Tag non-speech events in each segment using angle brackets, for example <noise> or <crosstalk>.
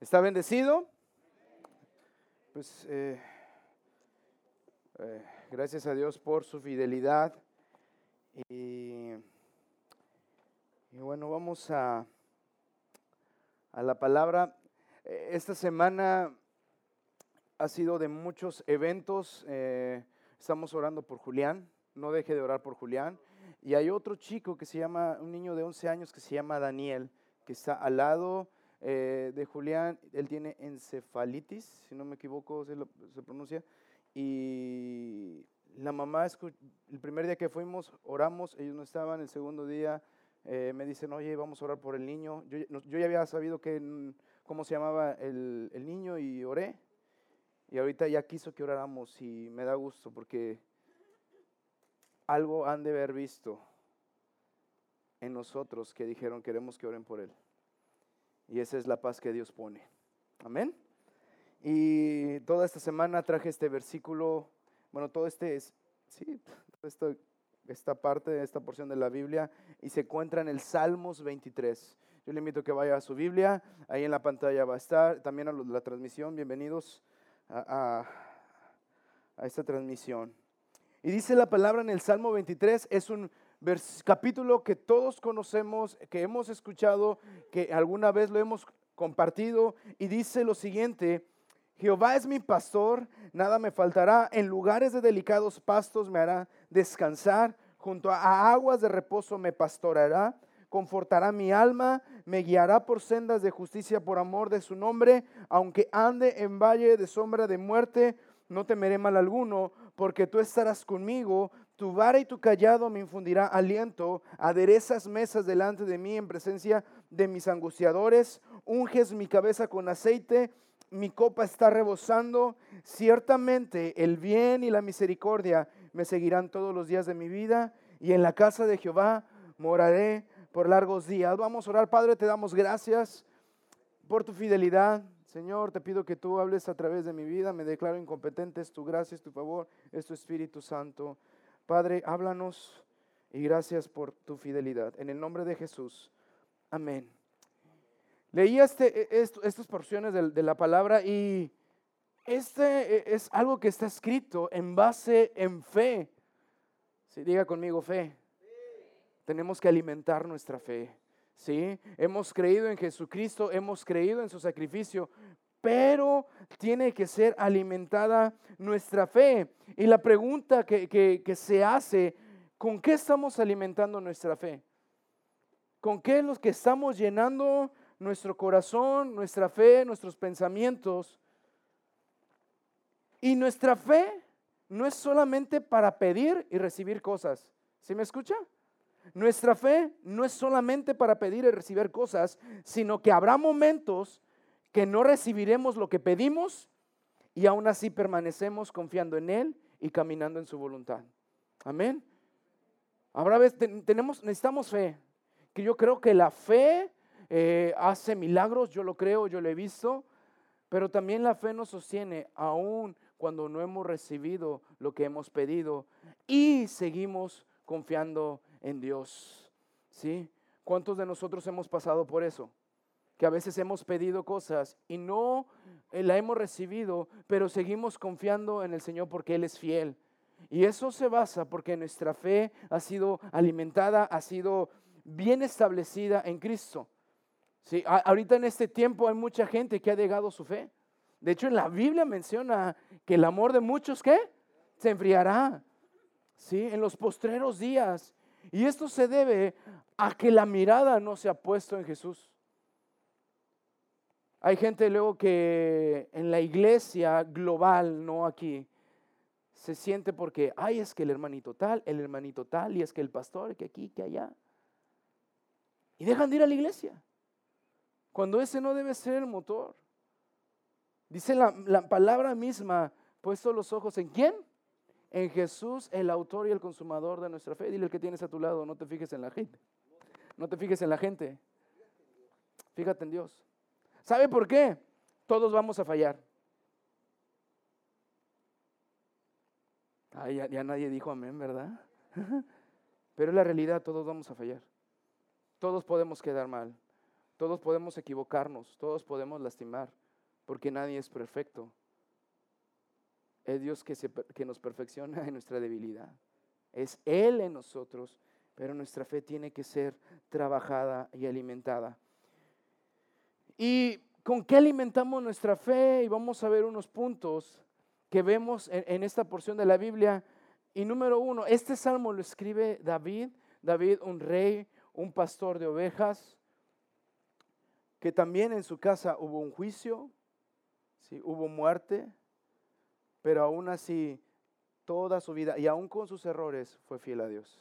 ¿Está bendecido? Pues eh, eh, gracias a Dios por su fidelidad. Y, bueno, vamos a, a la palabra. Eh, esta semana ha sido de muchos eventos. estamos orando por Julián. No deje de orar por Julián. Y hay otro chico que se llama, un niño de 11 años que se llama Daniel, que está al lado eh, de Julián, él tiene encefalitis, si no me equivoco se, se pronuncia, y la mamá, el primer día que fuimos, oramos, ellos no estaban, el segundo día eh, me dicen, oye, vamos a orar por el niño. Yo, yo ya había sabido que, cómo se llamaba el, el, niño y oré. Y ahorita ya quiso que oráramos y me da gusto porque algo han de haber visto en nosotros que dijeron queremos que oren por él. Y esa es la paz que Dios pone. Amén. Y toda esta semana traje este versículo, bueno, todo este es, sí, esta, parte, esta porción de la Biblia, y se encuentra en el Salmos 23. Yo le invito a que vaya a su Biblia, ahí en la pantalla va a estar, también a la transmisión, bienvenidos a, a esta transmisión. Y dice la palabra en el Salmo 23, es un capítulo que todos conocemos, que hemos escuchado, que alguna vez lo hemos compartido, y dice lo siguiente, Jehová es mi pastor, nada me faltará, en lugares de delicados pastos me hará descansar, junto a aguas de reposo me pastorará, confortará mi alma, me guiará por sendas de justicia por amor de su nombre, aunque ande en valle de sombra de muerte, no temeré mal alguno, porque tú estarás conmigo, tu vara y tu callado me infundirá aliento, aderezas mesas delante de mí en presencia de mis angustiadores, unges mi cabeza con aceite, mi copa está rebosando, ciertamente el bien y la misericordia me seguirán todos los días de mi vida y en la casa de Jehová moraré por largos días. Vamos a orar, Padre, te damos gracias por tu fidelidad. Señor, te pido que tú hables a través de mi vida, me declaro incompetente, es tu gracia, es tu favor, es tu Espíritu Santo. Padre, háblanos y gracias por tu fidelidad. En el nombre de Jesús. Amén. Leí este, e, estas porciones de, la palabra y este e, es algo que está escrito en base en fe. Si diga conmigo fe. Tenemos que alimentar nuestra fe. ¿sí? Hemos creído en Jesucristo, hemos creído en su sacrificio, pero tiene que ser alimentada nuestra fe. Y la pregunta que, se hace, ¿con qué estamos alimentando nuestra fe? ¿Con qué es lo que estamos llenando nuestro corazón, nuestra fe, nuestros pensamientos? Y nuestra fe no es solamente para pedir y recibir cosas. ¿Sí me escucha? Nuestra fe no es solamente para pedir y recibir cosas, sino que habrá momentos que no recibiremos lo que pedimos y aún así permanecemos confiando en Él y caminando en su voluntad. Amén. Habrá veces, tenemos, necesitamos fe, que yo creo que la fe eh, hace milagros, yo lo creo, yo lo he visto, pero también la fe nos sostiene aún cuando no hemos recibido lo que hemos pedido y seguimos confiando en Dios. ¿Sí? ¿Cuántos de nosotros hemos pasado por eso? Que a veces hemos pedido cosas y no eh, la hemos recibido, pero seguimos confiando en el Señor porque Él es fiel. Y eso se basa porque nuestra fe ha sido alimentada, ha sido bien establecida en Cristo. ¿Sí? ahorita en este tiempo hay mucha gente que ha negado su fe. De hecho, en la Biblia menciona que el amor de muchos, ¿qué? Se enfriará. ¿Sí? En los postreros días. Y esto se debe a que la mirada no se ha puesto en Jesús. Hay gente luego que en la iglesia global, no aquí, se siente porque, ay, es que el hermanito tal, el hermanito tal, y es que el pastor, que aquí, que allá. Y dejan de ir a la iglesia. Cuando ese no debe ser el motor. Dice la, la palabra misma, puesto los ojos en quién? En Jesús, el autor y el consumador de nuestra fe. Dile el que tienes a tu lado, no te fijes en la gente. No te fijes en la gente. Fíjate en Dios. ¿Sabe por qué? Todos vamos a fallar. Ya, nadie dijo amén, ¿verdad? <laughs> Pero es la realidad, todos vamos a fallar. Todos podemos quedar mal. Todos podemos equivocarnos, todos podemos lastimar, porque nadie es perfecto. Es Dios que nos perfecciona en nuestra debilidad. Es Él en nosotros, pero nuestra fe tiene que ser trabajada y alimentada. ¿Y con qué alimentamos nuestra fe? Y vamos a ver unos puntos que vemos en, esta porción de la Biblia. Y número uno, este salmo lo escribe David, David un rey, un pastor de ovejas, que también en su casa hubo un juicio, ¿sí? hubo muerte, pero aún así toda su vida y aún con sus errores fue fiel a Dios.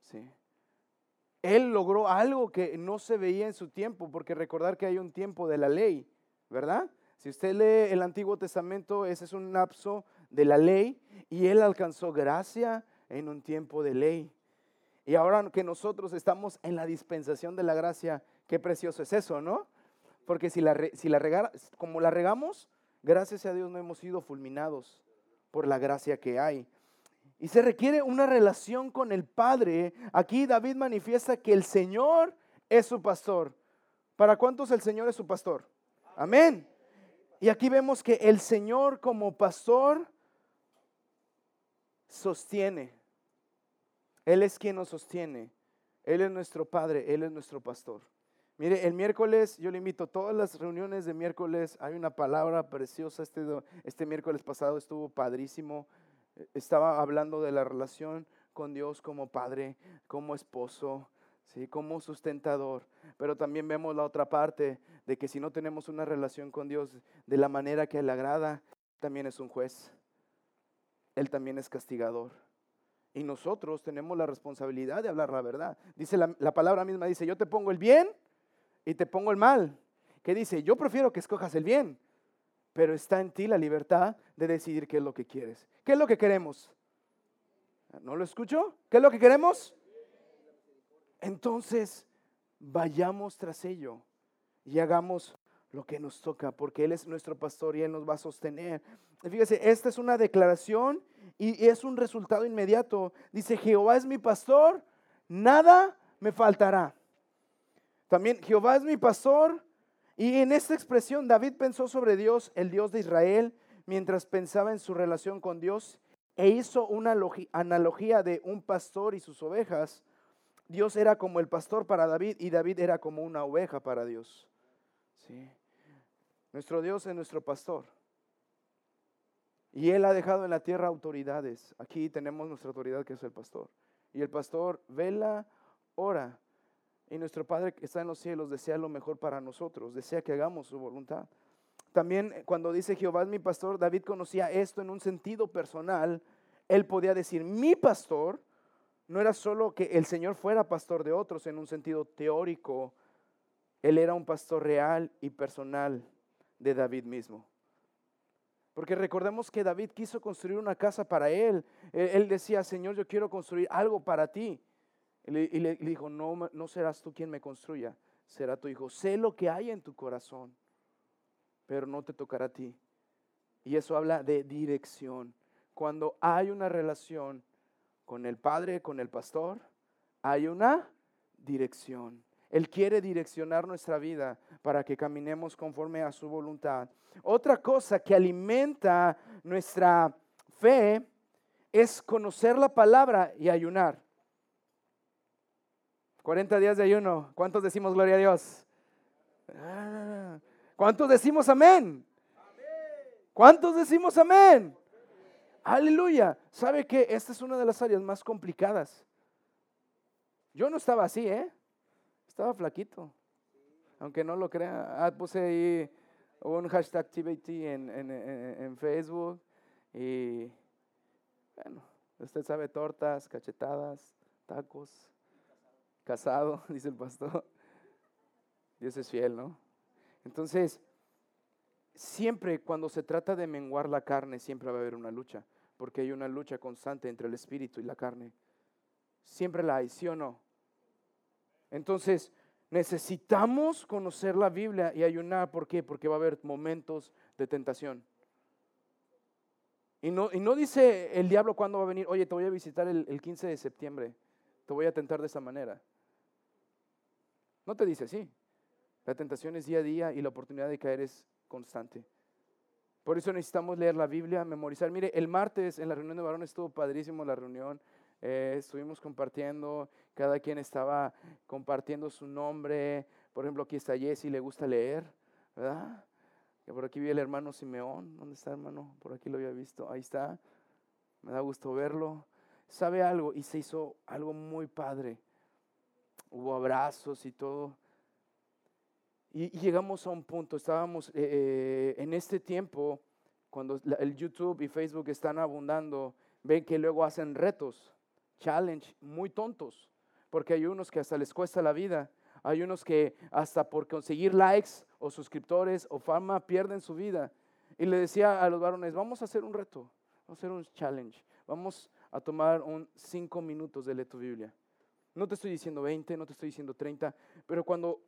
¿sí? Él logró algo que no se veía en su tiempo, porque recordar que hay un tiempo de la ley, ¿verdad? Si usted lee el Antiguo Testamento, ese es un lapso de la ley y él alcanzó gracia en un tiempo de ley. Y ahora que nosotros estamos en la dispensación de la gracia, qué precioso es eso, ¿no? Porque si la, si como la regamos, gracias a Dios no hemos sido fulminados por la gracia que hay. Y se requiere una relación con el Padre. Aquí David manifiesta que el Señor es su pastor. ¿Para cuántos el Señor es su pastor? Amén. Y aquí vemos que el Señor como pastor sostiene. Él es quien nos sostiene. Él es nuestro Padre, Él es nuestro pastor. Mire, el miércoles, yo le invito a todas las reuniones de miércoles, hay una palabra preciosa, este, este miércoles pasado estuvo padrísimo, estaba hablando de la relación con Dios como padre, como esposo, ¿sí? como sustentador. Pero también vemos la otra parte de que si no tenemos una relación con Dios de la manera que le agrada, también es un juez. Él también es castigador. Y nosotros tenemos la responsabilidad de hablar la verdad. Dice la, la palabra misma, dice, yo te pongo el bien y te pongo el mal. ¿Qué dice? Yo prefiero que escojas el bien, pero está en ti la libertad de decidir qué es lo que quieres. ¿Qué es lo que queremos? ¿No lo escucho? ¿Qué es lo que queremos? Entonces, vayamos tras ello y hagamos lo que nos toca, porque Él es nuestro pastor y Él nos va a sostener. fíjese, esta es una declaración y es un resultado inmediato. Dice, Jehová es mi pastor, nada me faltará. También, Jehová es mi pastor. Y en esta expresión, David pensó sobre Dios, el Dios de Israel, mientras pensaba en su relación con Dios e hizo una analogía de un pastor y sus ovejas. Dios era como el pastor para David y David era como una oveja para Dios. ¿Sí? Nuestro Dios es nuestro pastor. Y Él ha dejado en la tierra autoridades. Aquí tenemos nuestra autoridad que es el pastor. Y el pastor vela, ora. Y nuestro Padre que está en los cielos desea lo mejor para nosotros, desea que hagamos su voluntad. También eh, cuando dice Jehová es mi pastor, David conocía esto en un sentido personal. Él podía decir, mi pastor no era solo que el Señor fuera pastor de otros en un sentido teórico, Él era un pastor real y personal de David mismo. Porque recordemos que David quiso construir una casa para él. Él decía, Señor, yo quiero construir algo para ti. Y le, dijo, no, no serás tú quien me construya, será tu hijo. Sé lo que hay en tu corazón pero no te tocará a ti. Y eso habla de dirección. Cuando hay una relación con el Padre, con el pastor, hay una dirección. Él quiere direccionar nuestra vida para que caminemos conforme a su voluntad. Otra cosa que alimenta nuestra fe es conocer la palabra y ayunar. 40 días de ayuno. ¿Cuántos decimos gloria a Dios? Ah, ¿Cuántos decimos amén? ¿Cuántos decimos amén? Aleluya. ¿Sabe que esta es una de las áreas más complicadas? Yo no estaba así, ¿eh? Estaba flaquito. Aunque no lo crea. Ah, puse ahí un hashtag activity en, en Facebook. Y bueno, usted sabe, tortas, cachetadas, tacos. Casado, <laughs> dice el pastor. Dios es fiel, ¿no? Entonces, siempre cuando se trata de menguar la carne, siempre va a haber una lucha, porque hay una lucha constante entre el espíritu y la carne. Siempre la hay, ¿sí o no? Entonces, necesitamos conocer la Biblia y ayunar. ¿Por qué? Porque va a haber momentos de tentación. Y no, y no dice el diablo cuándo va a venir, oye, te voy a visitar el, el 15 de septiembre, te voy a tentar de esa manera. No te dice así. La tentación es día a día y la oportunidad de caer es constante. Por eso necesitamos leer la Biblia, memorizar. Mire, el martes en la reunión de varones estuvo padrísimo la reunión. Eh, estuvimos compartiendo, cada quien estaba compartiendo su nombre. Por ejemplo, aquí está Jesse, le gusta leer, ¿verdad? Por aquí vi el hermano Simeón. ¿Dónde está, hermano? Por aquí lo había visto. Ahí está. Me da gusto verlo. ¿Sabe algo? Y se hizo algo muy padre. Hubo abrazos y todo. Y, llegamos a un punto, estábamos eh, eh, en este tiempo, cuando el YouTube y Facebook están abundando, ven que luego hacen retos, challenge, muy tontos, porque hay unos que hasta les cuesta la vida, hay unos que hasta por conseguir likes o suscriptores o fama pierden su vida. Y le decía a los varones, vamos a hacer un reto, vamos a hacer un challenge, vamos a tomar un cinco minutos de leer tu Biblia. No te estoy diciendo 20, no te estoy diciendo 30, pero cuando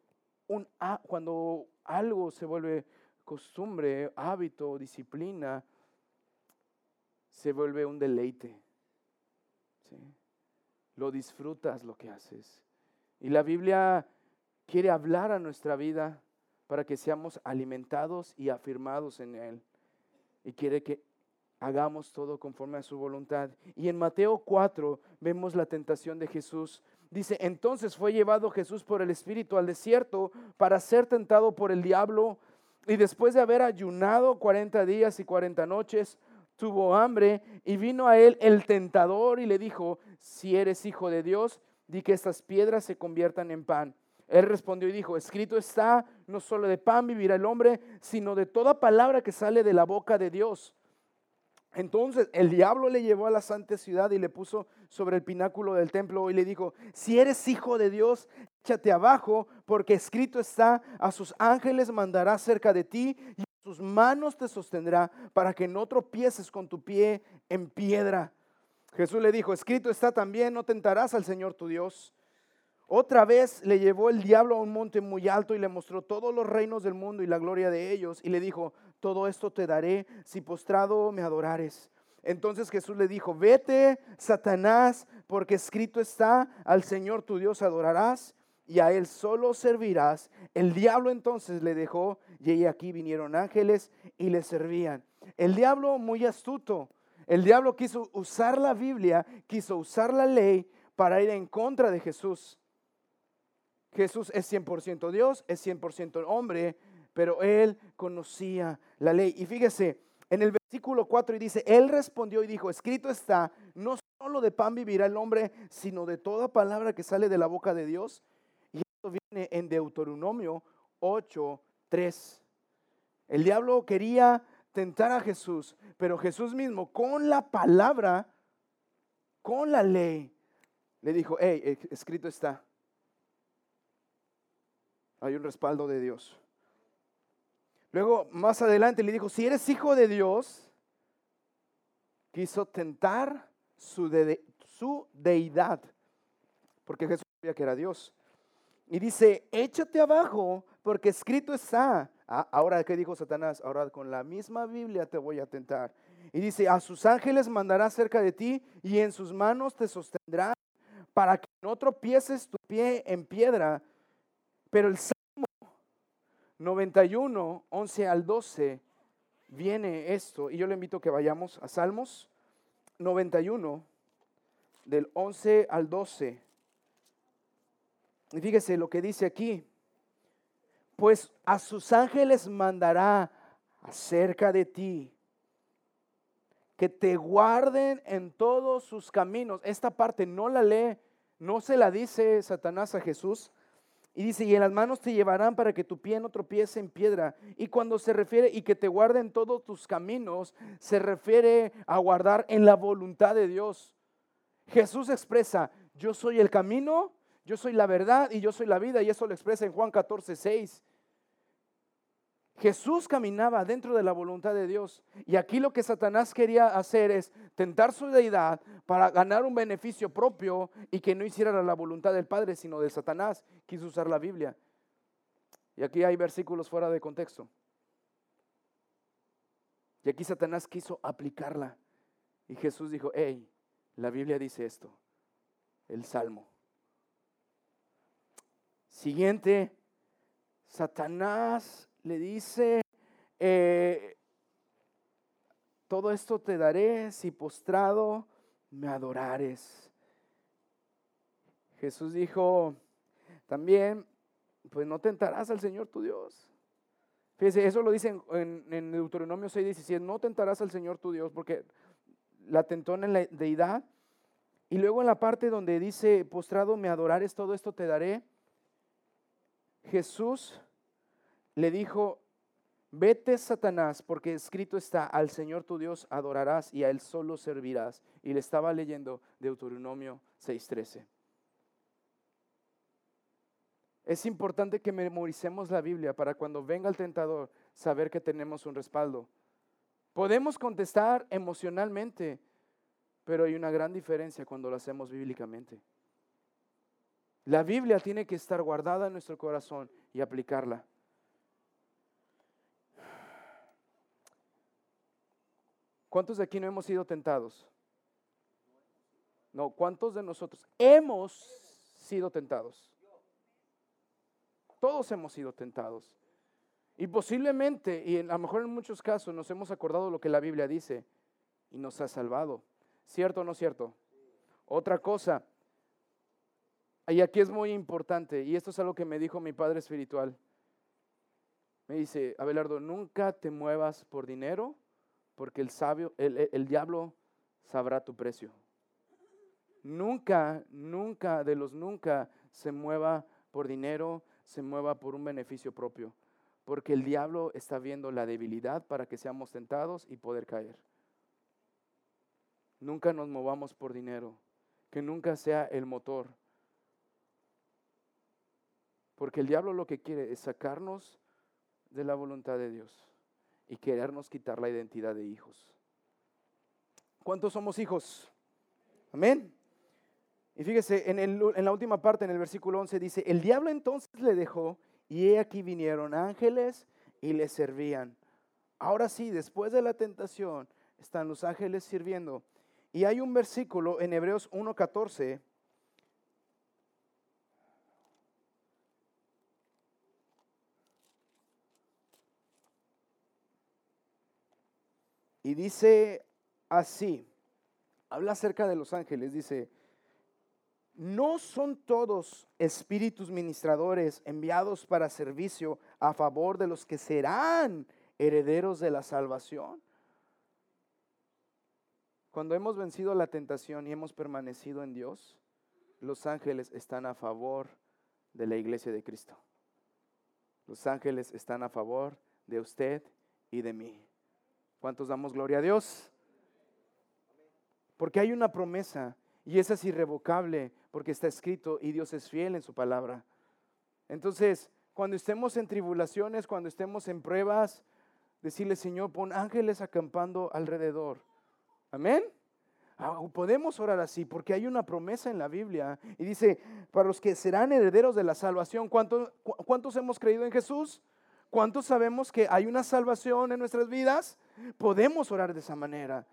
un, cuando algo se vuelve costumbre, hábito, disciplina, se vuelve un deleite. Lo disfrutas lo que haces. Y la Biblia quiere hablar a nuestra vida para que seamos alimentados y afirmados en Él. Y quiere que hagamos todo conforme a su voluntad. Y en Mateo 4 vemos la tentación de Jesús Dice, entonces fue llevado Jesús por el Espíritu al desierto para ser tentado por el diablo. Y después de haber ayunado 40 días y 40 noches, tuvo hambre y vino a él el tentador y le dijo, si eres hijo de Dios, di que estas piedras se conviertan en pan. Él respondió y dijo, escrito está, no solo de pan vivirá el hombre, sino de toda palabra que sale de la boca de Dios. Entonces el diablo le llevó a la santa ciudad y le puso sobre el pináculo del templo y le dijo, si eres hijo de Dios, échate abajo, porque escrito está, a sus ángeles mandará cerca de ti y sus manos te sostendrá para que no tropieces con tu pie en piedra. Jesús le dijo, escrito está también, no tentarás al Señor tu Dios. Otra vez le llevó el diablo a un monte muy alto y le mostró todos los reinos del mundo y la gloria de ellos y le dijo, todo esto te daré si postrado me adorares. Entonces Jesús le dijo, vete, Satanás, porque escrito está, al Señor tu Dios adorarás y a Él solo servirás. El diablo entonces le dejó y aquí vinieron ángeles y le servían. El diablo muy astuto, el diablo quiso usar la Biblia, quiso usar la ley para ir en contra de Jesús. Jesús es 100% Dios, es 100% hombre, pero él conocía la ley. Y fíjese, en el versículo 4 y dice, él respondió y dijo, escrito está, no solo de pan vivirá el hombre, sino de toda palabra que sale de la boca de Dios. Y esto viene en Deuteronomio 8, 3. El diablo quería tentar a Jesús, pero Jesús mismo con la palabra, con la ley, le dijo, hey, escrito está. Hay un respaldo de Dios. Luego, más adelante le dijo, si eres hijo de Dios, quiso tentar su, deidad, porque Jesús sabía que era Dios. Y dice, échate abajo, porque escrito está. Ah, ahora, ¿qué dijo Satanás? Ahora con la misma Biblia te voy a tentar. Y dice, a sus ángeles mandará cerca de ti y en sus manos te sostendrán para que no tropieces tu pie en piedra. Pero el 91, 11 al 12, viene esto, y yo le invito a que vayamos a Salmos 91, del 11 al 12. Y fíjese lo que dice aquí. Pues a sus ángeles mandará acerca de ti, que te guarden en todos sus caminos. Esta parte no la lee, no se la dice Satanás a Jesús, y dice, y en las manos te llevarán para que tu pie no tropiece en piedra. Y cuando se refiere y que te guarden todos tus caminos, se refiere a guardar en la voluntad de Dios. Jesús expresa, yo soy el camino, yo soy la verdad y yo soy la vida. Y eso lo expresa en Juan 14, 6. Jesús caminaba dentro de la voluntad de Dios. Y aquí lo que Satanás quería hacer es tentar su deidad para ganar un beneficio propio y que no hiciera la voluntad del Padre, sino de Satanás. Quiso usar la Biblia. Y aquí hay versículos fuera de contexto. Y aquí Satanás quiso aplicarla. Y Jesús dijo, hey, la Biblia dice esto. El Salmo. Siguiente Satanás le dice, eh, todo esto te daré si postrado me adorares. Jesús dijo también, pues no tentarás al Señor tu Dios. Fíjese, eso lo dice en, en Deuteronomio 6:17, no tentarás al Señor tu Dios, porque la tentó en la deidad. Y luego en la parte donde dice, postrado me adorares, todo esto te daré, Jesús le dijo, vete Satanás, porque escrito está, al Señor tu Dios adorarás y a Él solo servirás. Y le estaba leyendo Deuteronomio 6:13. Es importante que memoricemos la Biblia para cuando venga el tentador saber que tenemos un respaldo. Podemos contestar emocionalmente, pero hay una gran diferencia cuando lo hacemos bíblicamente. La Biblia tiene que estar guardada en nuestro corazón y aplicarla. ¿Cuántos de aquí no hemos sido tentados? No, ¿cuántos de nosotros hemos sido tentados? Todos hemos sido tentados. Y posiblemente, y a lo mejor en muchos casos, nos hemos acordado lo que la Biblia dice y nos ha salvado. ¿Cierto o no cierto? Otra cosa, y aquí es muy importante, y esto es algo que me dijo mi padre espiritual. Me dice, Abelardo, nunca te muevas por dinero, porque el sabio, el, el diablo sabrá tu precio. Nunca, nunca, de los nunca se mueva por dinero, se mueva por un beneficio propio, porque el diablo está viendo la debilidad para que seamos tentados y poder caer. Nunca nos movamos por dinero, que nunca sea el motor. Porque el diablo lo que quiere es sacarnos de la voluntad de Dios y querernos quitar la identidad de hijos. ¿Cuántos somos hijos? Amén. Y fíjese, en, la última parte, en el versículo 11, dice, el diablo entonces le dejó y he aquí vinieron ángeles y le servían. Ahora sí, después de la tentación, están los ángeles sirviendo. Y hay un versículo en Hebreos 1.14 Y dice así, habla acerca de los ángeles, dice, no son todos espíritus ministradores enviados para servicio a favor de los que serán herederos de la salvación. Cuando hemos vencido la tentación y hemos permanecido en Dios, los ángeles están a favor de la iglesia de Cristo. Los ángeles están a favor de usted y de mí. ¿Cuántos damos gloria a Dios? Porque hay una promesa y esa es irrevocable porque está escrito y Dios es fiel en su palabra. Entonces, cuando estemos en tribulaciones, cuando estemos en pruebas, decirle, Señor, pon ángeles acampando alrededor. Amén. Ah, podemos orar así porque hay una promesa en la Biblia y dice, para los que serán herederos de la salvación, ¿cuántos, ¿cuántos hemos creído en Jesús? ¿Cuántos sabemos que hay una salvación en nuestras vidas? Podemos orar de esa manera,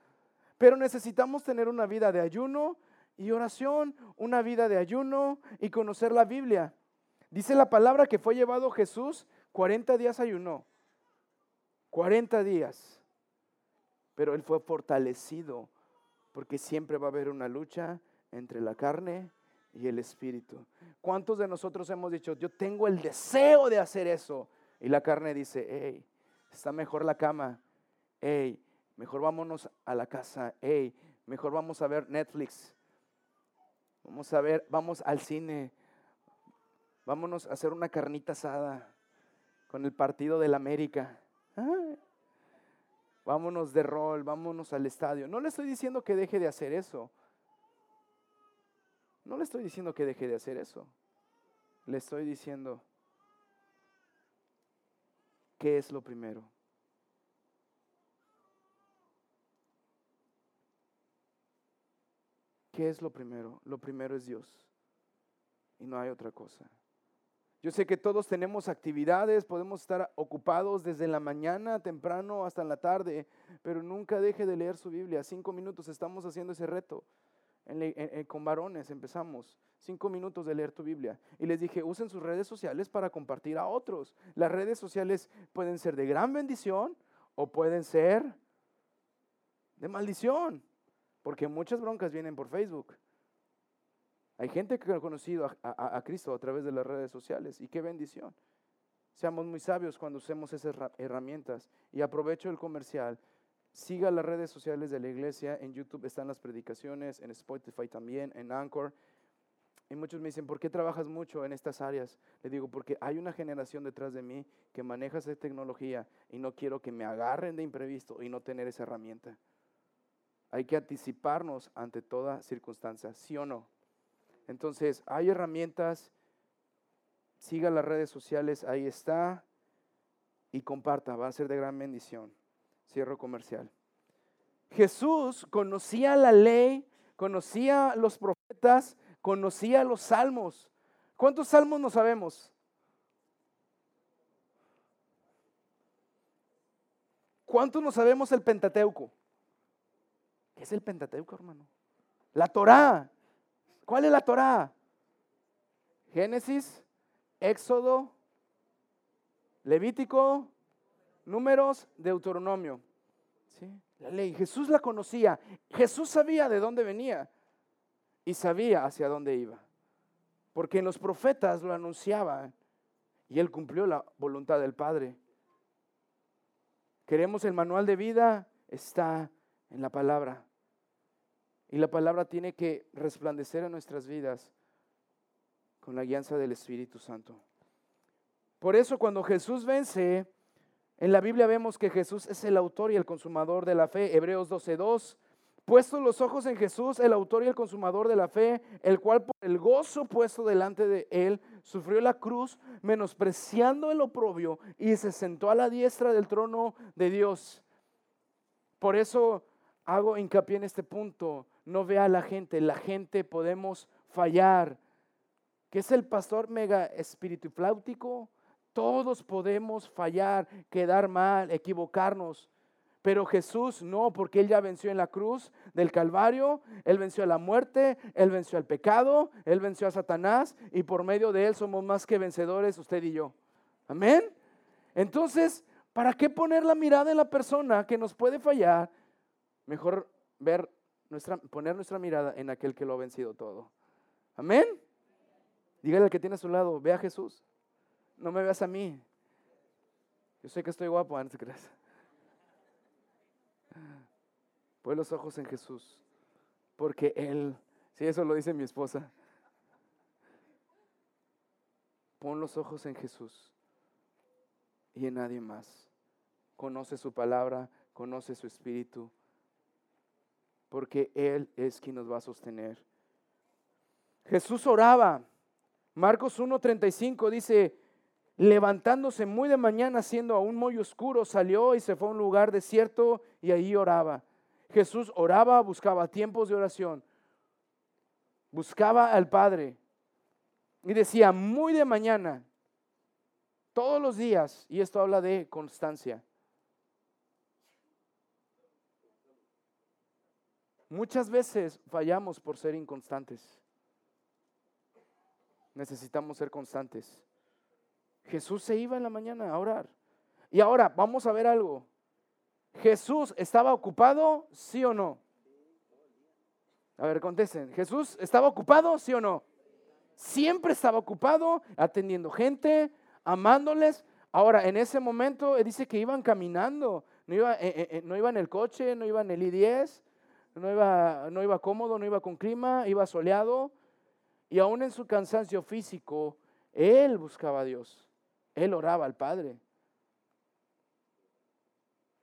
pero necesitamos tener una vida de ayuno y oración, una vida de ayuno y conocer la Biblia. Dice la palabra que fue llevado Jesús 40 días ayunó, 40 días. Pero él fue fortalecido porque siempre va a haber una lucha entre la carne y el espíritu. ¿Cuántos de nosotros hemos dicho, yo tengo el deseo de hacer eso? Y la carne dice, hey, está mejor la cama, hey, mejor vámonos a la casa, hey, mejor vamos a ver Netflix, vamos a ver, vamos al cine, vámonos a hacer una carnita asada con el partido del América. Vámonos de rol, vámonos al estadio. No le estoy diciendo que deje de hacer eso. No le estoy diciendo que deje de hacer eso. Le estoy diciendo, ¿qué es lo primero? ¿Qué es lo primero? Lo primero es Dios. Y no hay otra cosa. Yo sé que todos tenemos actividades, podemos estar ocupados desde la mañana temprano hasta la tarde, pero nunca deje de leer su Biblia. Cinco minutos estamos haciendo ese reto. Con varones empezamos. Cinco minutos de leer tu Biblia. Y les dije, usen sus redes sociales para compartir a otros. Las redes sociales pueden ser de gran bendición o pueden ser de maldición. Porque muchas broncas vienen por Facebook. Hay gente que ha conocido a, Cristo a través de las redes sociales y qué bendición. Seamos muy sabios cuando usemos esas herramientas. Y aprovecho el comercial. Siga las redes sociales de la iglesia. En YouTube están las predicaciones, en Spotify también, en Anchor. Y muchos me dicen, ¿por qué trabajas mucho en estas áreas? Le digo, porque hay una generación detrás de mí que maneja esa tecnología y no quiero que me agarren de imprevisto y no tener esa herramienta. Hay que anticiparnos ante toda circunstancia, ¿sí o no? Entonces, hay herramientas, siga las redes sociales, ahí está, y comparta, va a ser de gran bendición. Cierro comercial. Jesús conocía la ley, conocía los profetas, conocía los salmos. ¿Cuántos salmos no sabemos? ¿Cuántos no sabemos el Pentateuco? ¿Qué es el Pentateuco, hermano? La Torá. ¿Cuál es la Torá? Génesis, Éxodo, Levítico, Números, Deuteronomio. ¿Sí? La ley. Jesús la conocía. Jesús sabía de dónde venía y sabía hacia dónde iba. Porque los profetas lo anunciaban y él cumplió la voluntad del Padre. Queremos el manual de vida, está en la palabra. Y la palabra tiene que resplandecer en nuestras vidas con la guianza del Espíritu Santo. Por eso cuando Jesús vence, en la Biblia vemos que Jesús es el autor y el consumador de la fe. Hebreos 12.2 Puestos los ojos en Jesús, el autor y el consumador de la fe, el cual por el gozo puesto delante de él sufrió la cruz, menospreciando el oprobio y se sentó a la diestra del trono de Dios. Por eso hago hincapié en este punto. No vea a la gente, la gente podemos fallar. ¿Qué es el pastor mega espíritu flautico? Todos podemos fallar, quedar mal, equivocarnos. Pero Jesús no, porque Él ya venció en la cruz del Calvario, Él venció a la muerte, Él venció al pecado, Él venció a Satanás y por medio de Él somos más que vencedores usted y yo. Amén. Entonces, ¿para qué poner la mirada en la persona que nos puede fallar? Mejor ver nuestra, poner nuestra mirada en aquel que lo ha vencido todo. Amén. Dígale al que tiene a su lado, ve a Jesús. No me veas a mí. Yo sé que estoy guapo, antes crees. Pon los ojos en Jesús, porque Él, si eso lo dice mi esposa, pon los ojos en Jesús y en nadie más. Conoce su palabra, conoce su espíritu, porque Él es quien nos va a sostener. Jesús oraba. Marcos 1.35 dice, levantándose muy de mañana, siendo aún muy oscuro, salió y se fue a un lugar desierto y allí oraba. Jesús oraba, buscaba tiempos de oración, buscaba al Padre y decía, muy de mañana, todos los días, y esto habla de constancia. Muchas veces fallamos por ser inconstantes. Necesitamos ser constantes. Jesús se iba en la mañana a orar. Y ahora vamos a ver algo. ¿Jesús estaba ocupado, sí o no? A ver, contesten. ¿Jesús estaba ocupado, sí o no? Siempre estaba ocupado, atendiendo gente, amándoles. Ahora, en ese momento eh, dice que iban caminando, no iba, eh, eh, no iba en el coche, no iba en el I-10, no iba, no iba cómodo, no iba con clima, iba soleado. Y aún en su cansancio físico, él buscaba a Dios. Él oraba al Padre.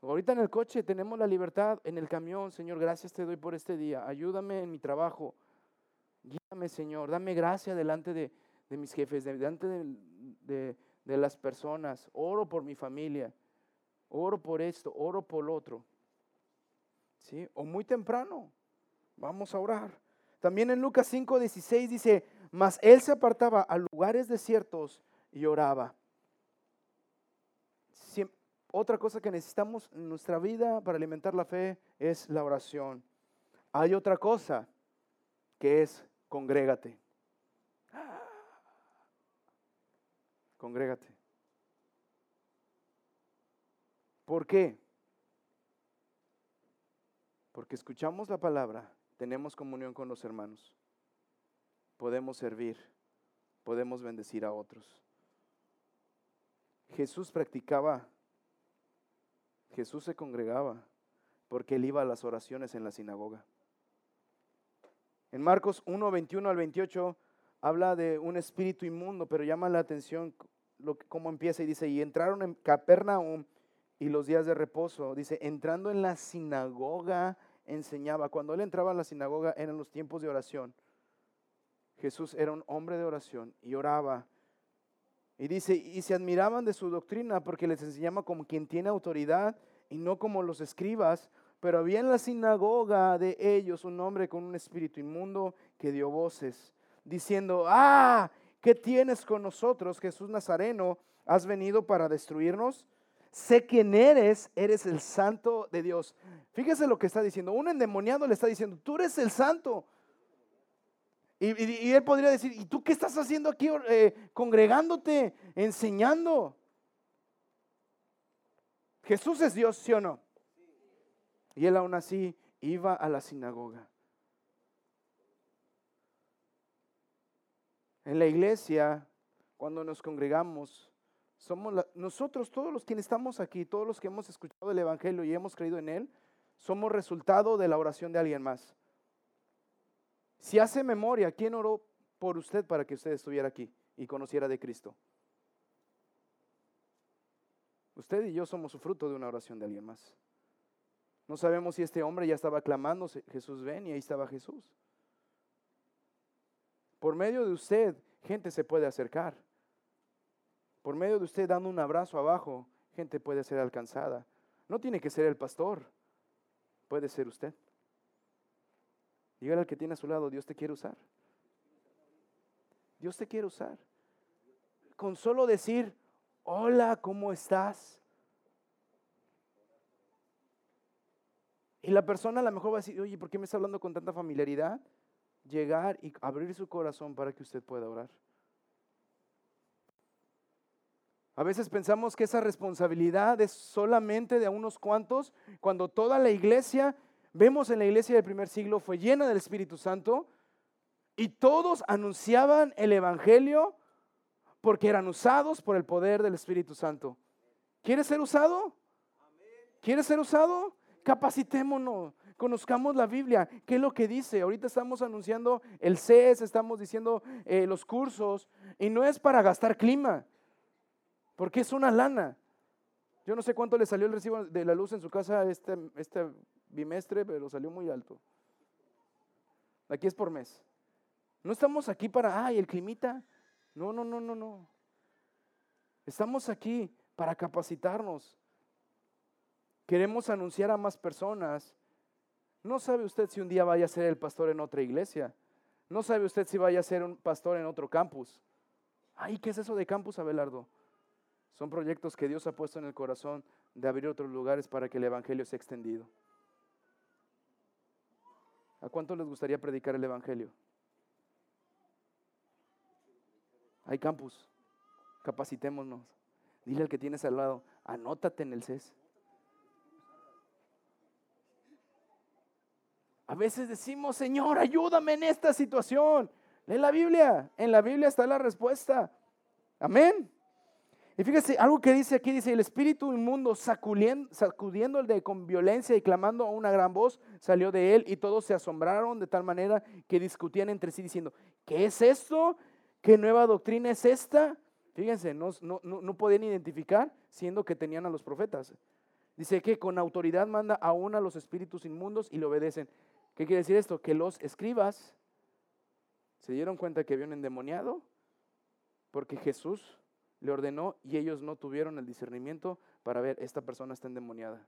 Ahorita en el coche tenemos la libertad, en el camión, Señor, gracias te doy por este día. Ayúdame en mi trabajo. Guíame, Señor. Dame gracia delante de, mis jefes, delante de, de, las personas. Oro por mi familia. Oro por esto, oro por lo otro. ¿Sí? O muy temprano. Vamos a orar. También en Lucas 5, 16 dice, mas él se apartaba a lugares desiertos y oraba otra cosa que necesitamos en nuestra vida para alimentar la fe es la oración. Hay otra cosa, que es congrégate. Congrégate. ¿Por qué? Porque escuchamos la palabra, tenemos comunión con los hermanos, podemos servir, podemos bendecir a otros. Jesús practicaba, Jesús se congregaba porque él iba a las oraciones en la sinagoga. En Marcos 1, 21 al 28 habla de un espíritu inmundo, pero llama la atención lo, cómo empieza y dice, y entraron en Capernaum y los días de reposo, dice, entrando en la sinagoga enseñaba. Cuando él entraba en la sinagoga eran los tiempos de oración. Jesús era un hombre de oración y oraba. Y dice, y se admiraban de su doctrina porque les enseñaba como quien tiene autoridad y no como los escribas. Pero había en la sinagoga de ellos un hombre con un espíritu inmundo que dio voces, diciendo, ah, ¿qué tienes con nosotros, Jesús Nazareno? ¿Has venido para destruirnos? Sé quién eres, eres el santo de Dios. Fíjese lo que está diciendo. Un endemoniado le está diciendo, tú eres el santo. Y, él podría decir, ¿y tú qué estás haciendo aquí eh, congregándote, enseñando? Jesús es Dios, ¿sí o no? Y él aún así iba a la sinagoga. En la iglesia, cuando nos congregamos, somos nosotros, todos los quienes estamos aquí, todos los que hemos escuchado el Evangelio y hemos creído en él, somos resultado de la oración de alguien más. Si hace memoria, ¿quién oró por usted para que usted estuviera aquí y conociera de Cristo? Usted y yo somos fruto de una oración de alguien más. No sabemos si este hombre ya estaba clamando, Jesús ven y ahí estaba Jesús. Por medio de usted, gente se puede acercar. Por medio de usted dando un abrazo abajo, gente puede ser alcanzada. No tiene que ser el pastor, puede ser usted. Dígale al que tiene a su lado, Dios te quiere usar. Dios te quiere usar. Con solo decir, hola, ¿cómo estás? Y la persona a lo mejor va a decir, oye, ¿por qué me está hablando con tanta familiaridad? Llegar y abrir su corazón para que usted pueda orar. A veces pensamos que esa responsabilidad es solamente de unos cuantos, cuando toda la iglesia, vemos en la iglesia del primer siglo, fue llena del Espíritu Santo y todos anunciaban el Evangelio porque eran usados por el poder del Espíritu Santo. ¿Quieres ser usado? ¿Quieres ser usado? Capacitémonos, conozcamos la Biblia, qué es lo que dice. Ahorita estamos anunciando el CES, estamos diciendo eh, los cursos, y no es para gastar clima, porque es una lana. Yo no sé cuánto le salió el recibo de la luz en su casa este, este bimestre, pero salió muy alto. Aquí es por mes. No estamos aquí para, ay, el climita. No, no, no, no, no. Estamos aquí para capacitarnos. Queremos anunciar a más personas. No sabe usted si un día vaya a ser el pastor en otra iglesia. No sabe usted si vaya a ser un pastor en otro campus. Ay, ¿qué es eso de campus, Abelardo? Son proyectos que Dios ha puesto en el corazón de abrir otros lugares para que el Evangelio sea extendido. ¿A cuánto les gustaría predicar el Evangelio? Hay campus. Capacitémonos. Dile al que tienes al lado, anótate en el CES. A veces decimos, Señor, ayúdame en esta situación. Lee la Biblia. En la Biblia está la respuesta. Amén. Y fíjese, algo que dice aquí, dice, el espíritu inmundo sacudiendo, sacudiéndole con violencia y clamando a una gran voz, salió de él y todos se asombraron de tal manera que discutían entre sí diciendo, ¿qué es esto? ¿Qué nueva doctrina es esta? Fíjense, no, no, no podían identificar siendo que tenían a los profetas. Dice que con autoridad manda aún a los espíritus inmundos y le obedecen. ¿Qué quiere decir esto? Que los escribas se dieron cuenta que habían endemoniado porque Jesús le ordenó y ellos no tuvieron el discernimiento para ver, esta persona está endemoniada.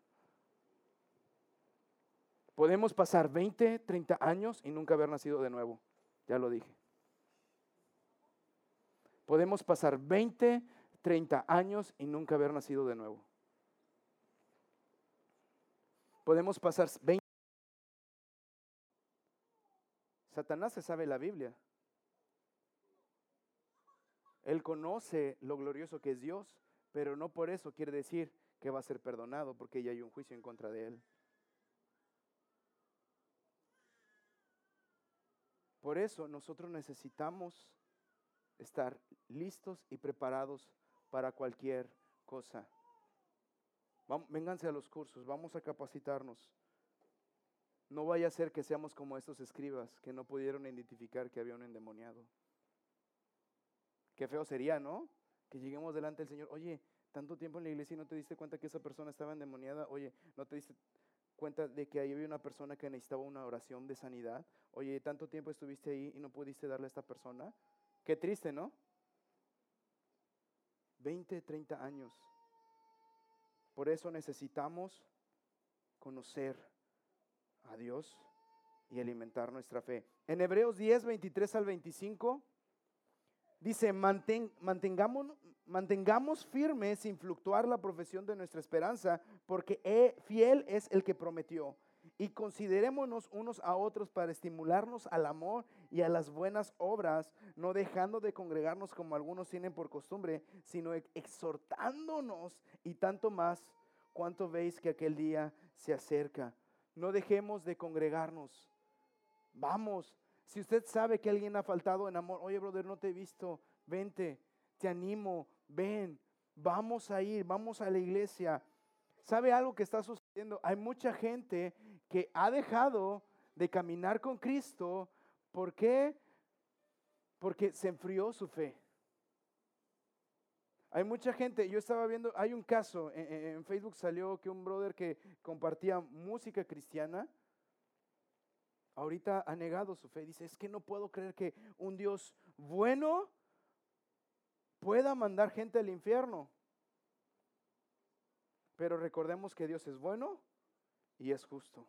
Podemos pasar 20, 30 años y nunca haber nacido de nuevo. Ya lo dije. Podemos pasar 20, 30 años y nunca haber nacido de nuevo. Podemos pasar 20 Satanás se sabe la Biblia. Él conoce lo glorioso que es Dios, pero no por eso quiere decir que va a ser perdonado, porque ya hay un juicio en contra de él. Por eso nosotros necesitamos estar listos y preparados para cualquier cosa. Vénganse a los cursos, vamos a capacitarnos. No vaya a ser que seamos como estos escribas que no pudieron identificar que había un endemoniado. Qué feo sería, ¿no? Que lleguemos delante del Señor. Oye, tanto tiempo en la iglesia y no te diste cuenta que esa persona estaba endemoniada. Oye, no te diste cuenta de que ahí había una persona que necesitaba una oración de sanidad. Oye, tanto tiempo estuviste ahí y no pudiste darle a esta persona. Qué triste, ¿no? 20, 30 años. Por eso necesitamos conocer a Dios y alimentar nuestra fe. En Hebreos 10, 23 al 25 Dice, mantengamos, mantengamos firmes sin fluctuar la profesión de nuestra esperanza, porque fiel es el que prometió. Y considerémonos unos a otros para estimularnos al amor y a las buenas obras, no dejando de congregarnos como algunos tienen por costumbre, sino exhortándonos y tanto más cuanto veis que aquel día se acerca. No dejemos de congregarnos. Vamos, si usted sabe que alguien ha faltado en amor, oye, brother, no te he visto, vente, te animo, ven, vamos a ir, vamos a la iglesia. ¿Sabe algo que está sucediendo? Hay mucha gente que ha dejado de caminar con Cristo. ¿Por qué? Porque se enfrió su fe. Hay mucha gente, yo estaba viendo, hay un caso, en, en Facebook salió que un brother que compartía música cristiana, ahorita ha negado su fe. Dice, es que no puedo creer que un Dios bueno pueda mandar gente al infierno. Pero recordemos que Dios es bueno y es justo.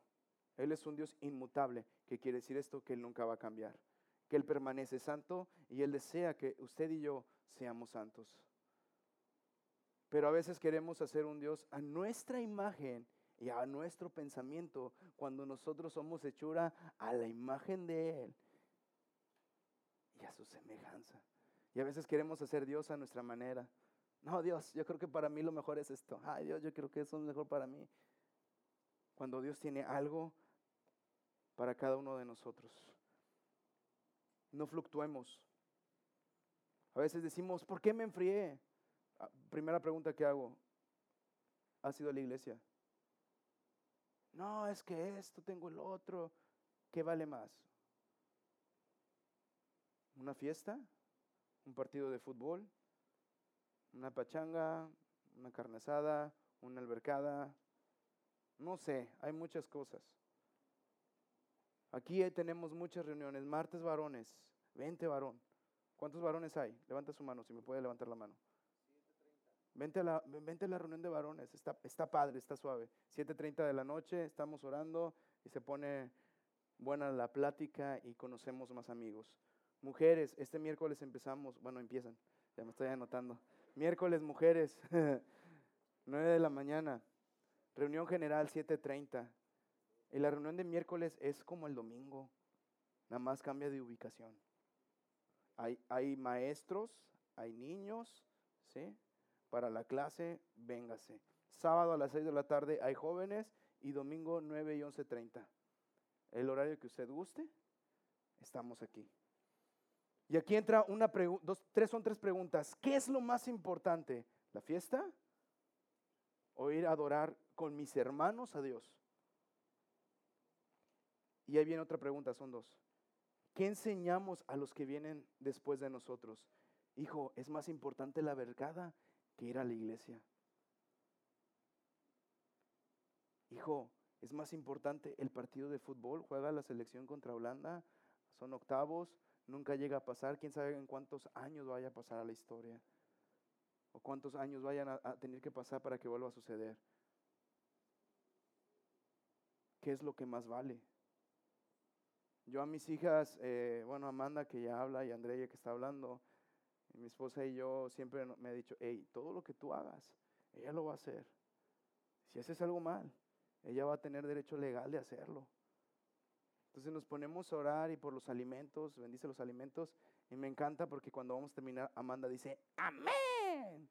Él es un Dios inmutable, que quiere decir esto, que Él nunca va a cambiar, que Él permanece santo y Él desea que usted y yo seamos santos. Pero a veces queremos hacer un Dios a nuestra imagen y a nuestro pensamiento cuando nosotros somos hechura a la imagen de Él y a su semejanza. Y a veces queremos hacer Dios a nuestra manera. No, Dios, yo creo que para mí lo mejor es esto. Ay, Dios, yo creo que eso es mejor para mí. Cuando Dios tiene algo para cada uno de nosotros. No fluctuemos. A veces decimos, ¿por qué me enfrié? Ah, primera pregunta que hago. ¿Ha sido la iglesia? No, es que esto, tengo el otro. ¿Qué vale más? ¿Una fiesta? ¿Un partido de fútbol? ¿Una pachanga? ¿Una carnezada? ¿Una albercada? No sé, hay muchas cosas. Aquí tenemos muchas reuniones. Martes varones, 20 varón. ¿Cuántos varones hay? Levanta su mano, si me puede levantar la mano. Vente a, la, reunión de varones, está, está padre, está suave. 7.30 de la noche, estamos orando y se pone buena la plática y conocemos más amigos. Mujeres, este miércoles empezamos, bueno, empiezan, ya me estoy anotando. Miércoles, mujeres, <laughs> 9 de la mañana, reunión general 7.30. Y la reunión de miércoles es como el domingo, nada más cambia de ubicación. Hay, hay maestros, hay niños, ¿sí? Para la clase, véngase. Sábado a las 6 de la tarde hay jóvenes y domingo 9 y 11.30. El horario que usted guste, estamos aquí. Y aquí entra una pregunta, tres son tres preguntas. ¿Qué es lo más importante? ¿La fiesta? ¿O ir a adorar con mis hermanos a Dios? Y ahí viene otra pregunta, son dos. ¿Qué enseñamos a los que vienen después de nosotros? Hijo, es más importante la vergada que ir a la iglesia. Hijo, es más importante el partido de fútbol, juega la selección contra Holanda, son octavos, nunca llega a pasar, quién sabe en cuántos años vaya a pasar a la historia, o cuántos años vayan a, tener que pasar para que vuelva a suceder. ¿Qué es lo que más vale? Yo a mis hijas, eh, bueno, Amanda que ya habla y Andrea que está hablando, mi esposa y yo siempre me ha dicho, hey, todo lo que tú hagas, ella lo va a hacer. Si haces algo mal, ella va a tener derecho legal de hacerlo. Entonces nos ponemos a orar y por los alimentos, bendice los alimentos. Y me encanta porque cuando vamos a terminar, Amanda dice, amén.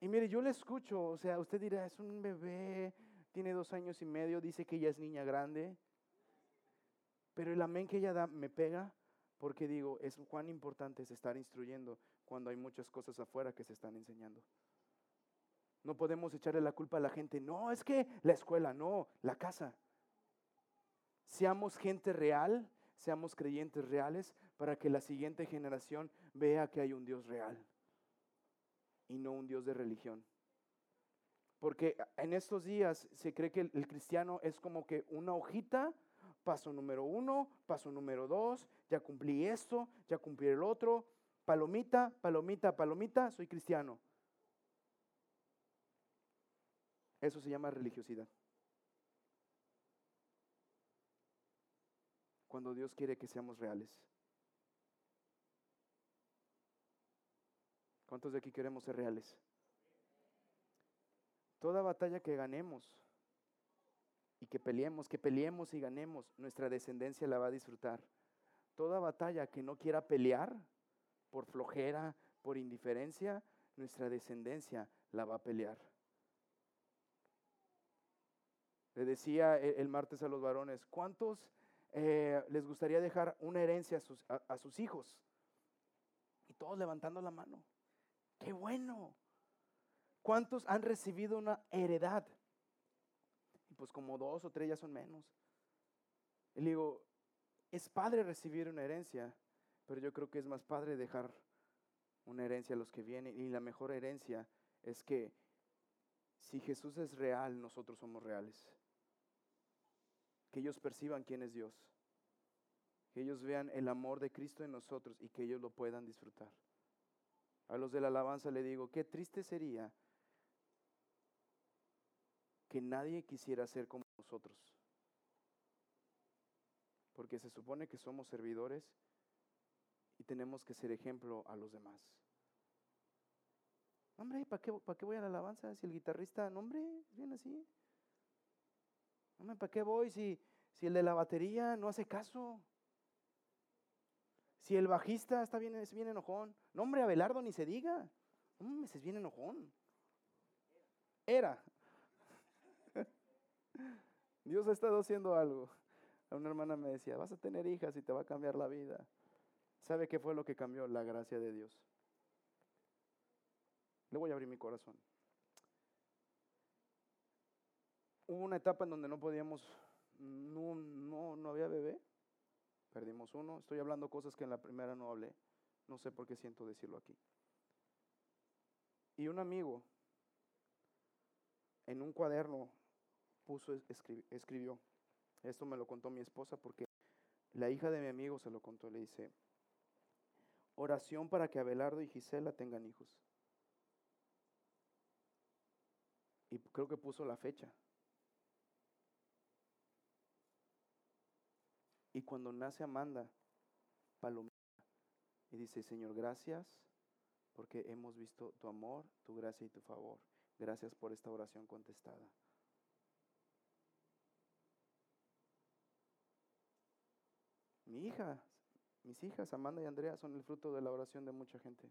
Y mire, yo le escucho, o sea, usted dirá, es un bebé, tiene dos años y medio, dice que ella es niña grande. Pero el amén que ella da me pega porque digo, es cuán importante es estar instruyendo cuando hay muchas cosas afuera que se están enseñando. No podemos echarle la culpa a la gente, no, es que la escuela, no, la casa. Seamos gente real, seamos creyentes reales para que la siguiente generación vea que hay un Dios real y no un Dios de religión. Porque en estos días se cree que el, cristiano es como que una hojita, paso número uno, paso número dos, ya cumplí esto, ya cumplí el otro, palomita, palomita, palomita, soy cristiano. Eso se llama religiosidad. cuando Dios quiere que seamos reales. ¿Cuántos de aquí queremos ser reales? Toda batalla que ganemos y que peleemos, que peleemos y ganemos, nuestra descendencia la va a disfrutar. Toda batalla que no quiera pelear por flojera, por indiferencia, nuestra descendencia la va a pelear. Le decía el martes a los varones, ¿cuántos eh, les gustaría dejar una herencia a sus, a sus hijos. Y todos levantando la mano. ¡Qué bueno! ¿Cuántos han recibido una heredad? Pues como dos o tres ya son menos. Y le digo, es padre recibir una herencia, pero yo creo que es más padre dejar una herencia a los que vienen. Y la mejor herencia es que si Jesús es real, nosotros somos reales que ellos perciban quién es Dios, que ellos vean el amor de Cristo en nosotros y que ellos lo puedan disfrutar. A los de la alabanza le digo, qué triste sería que nadie quisiera ser como nosotros, porque se supone que somos servidores y tenemos que ser ejemplo a los demás. Hombre, ¿para qué, ¿para qué voy a la alabanza si el guitarrista, no, hombre, viene así? ¿para qué voy si, si el de la batería no hace caso? Si el bajista está bien, es bien enojón. No, hombre, Abelardo ni se diga. Hombre, es bien enojón. Era. Dios ha estado haciendo algo. Una hermana me decía, vas a tener hijas y te va a cambiar la vida. ¿Sabe qué fue lo que cambió? La gracia de Dios. Le voy a abrir mi corazón. hubo una etapa en donde no podíamos, no, no, no había bebé, perdimos uno, estoy hablando cosas que en la primera no hablé, no sé por qué siento decirlo aquí. Y un amigo en un cuaderno puso, escribió, esto me lo contó mi esposa porque la hija de mi amigo se lo contó, le dice, oración para que Abelardo y Gisela tengan hijos. Y creo que puso la fecha, Y cuando nace Amanda, Palomita, y dice, Señor, gracias porque hemos visto tu amor, tu gracia y tu favor. Gracias por esta oración contestada. Mi hija, mis hijas, Amanda y Andrea, son el fruto de la oración de mucha gente.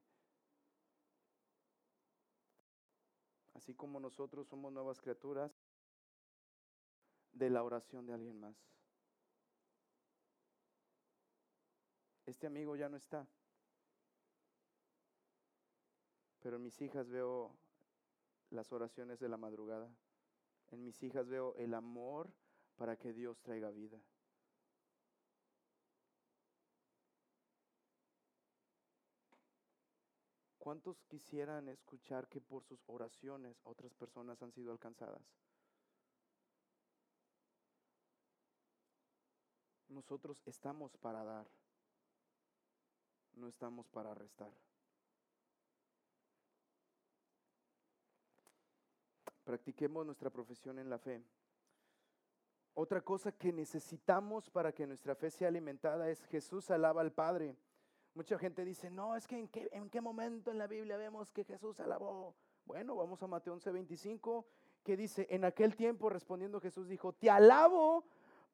Así como nosotros somos nuevas criaturas de la oración de alguien más. este amigo ya no está. Pero en mis hijas veo las oraciones de la madrugada. En mis hijas veo el amor para que Dios traiga vida. ¿Cuántos quisieran escuchar que por sus oraciones otras personas han sido alcanzadas? Nosotros estamos para dar no estamos para restar. Practiquemos nuestra profesión en la fe. Otra cosa que necesitamos para que nuestra fe sea alimentada es Jesús alaba al Padre. Mucha gente dice, no, es que en qué, en qué momento en la Biblia vemos que Jesús alabó. Bueno, vamos a Mateo 11:25, que dice, en aquel tiempo respondiendo Jesús dijo, te alabo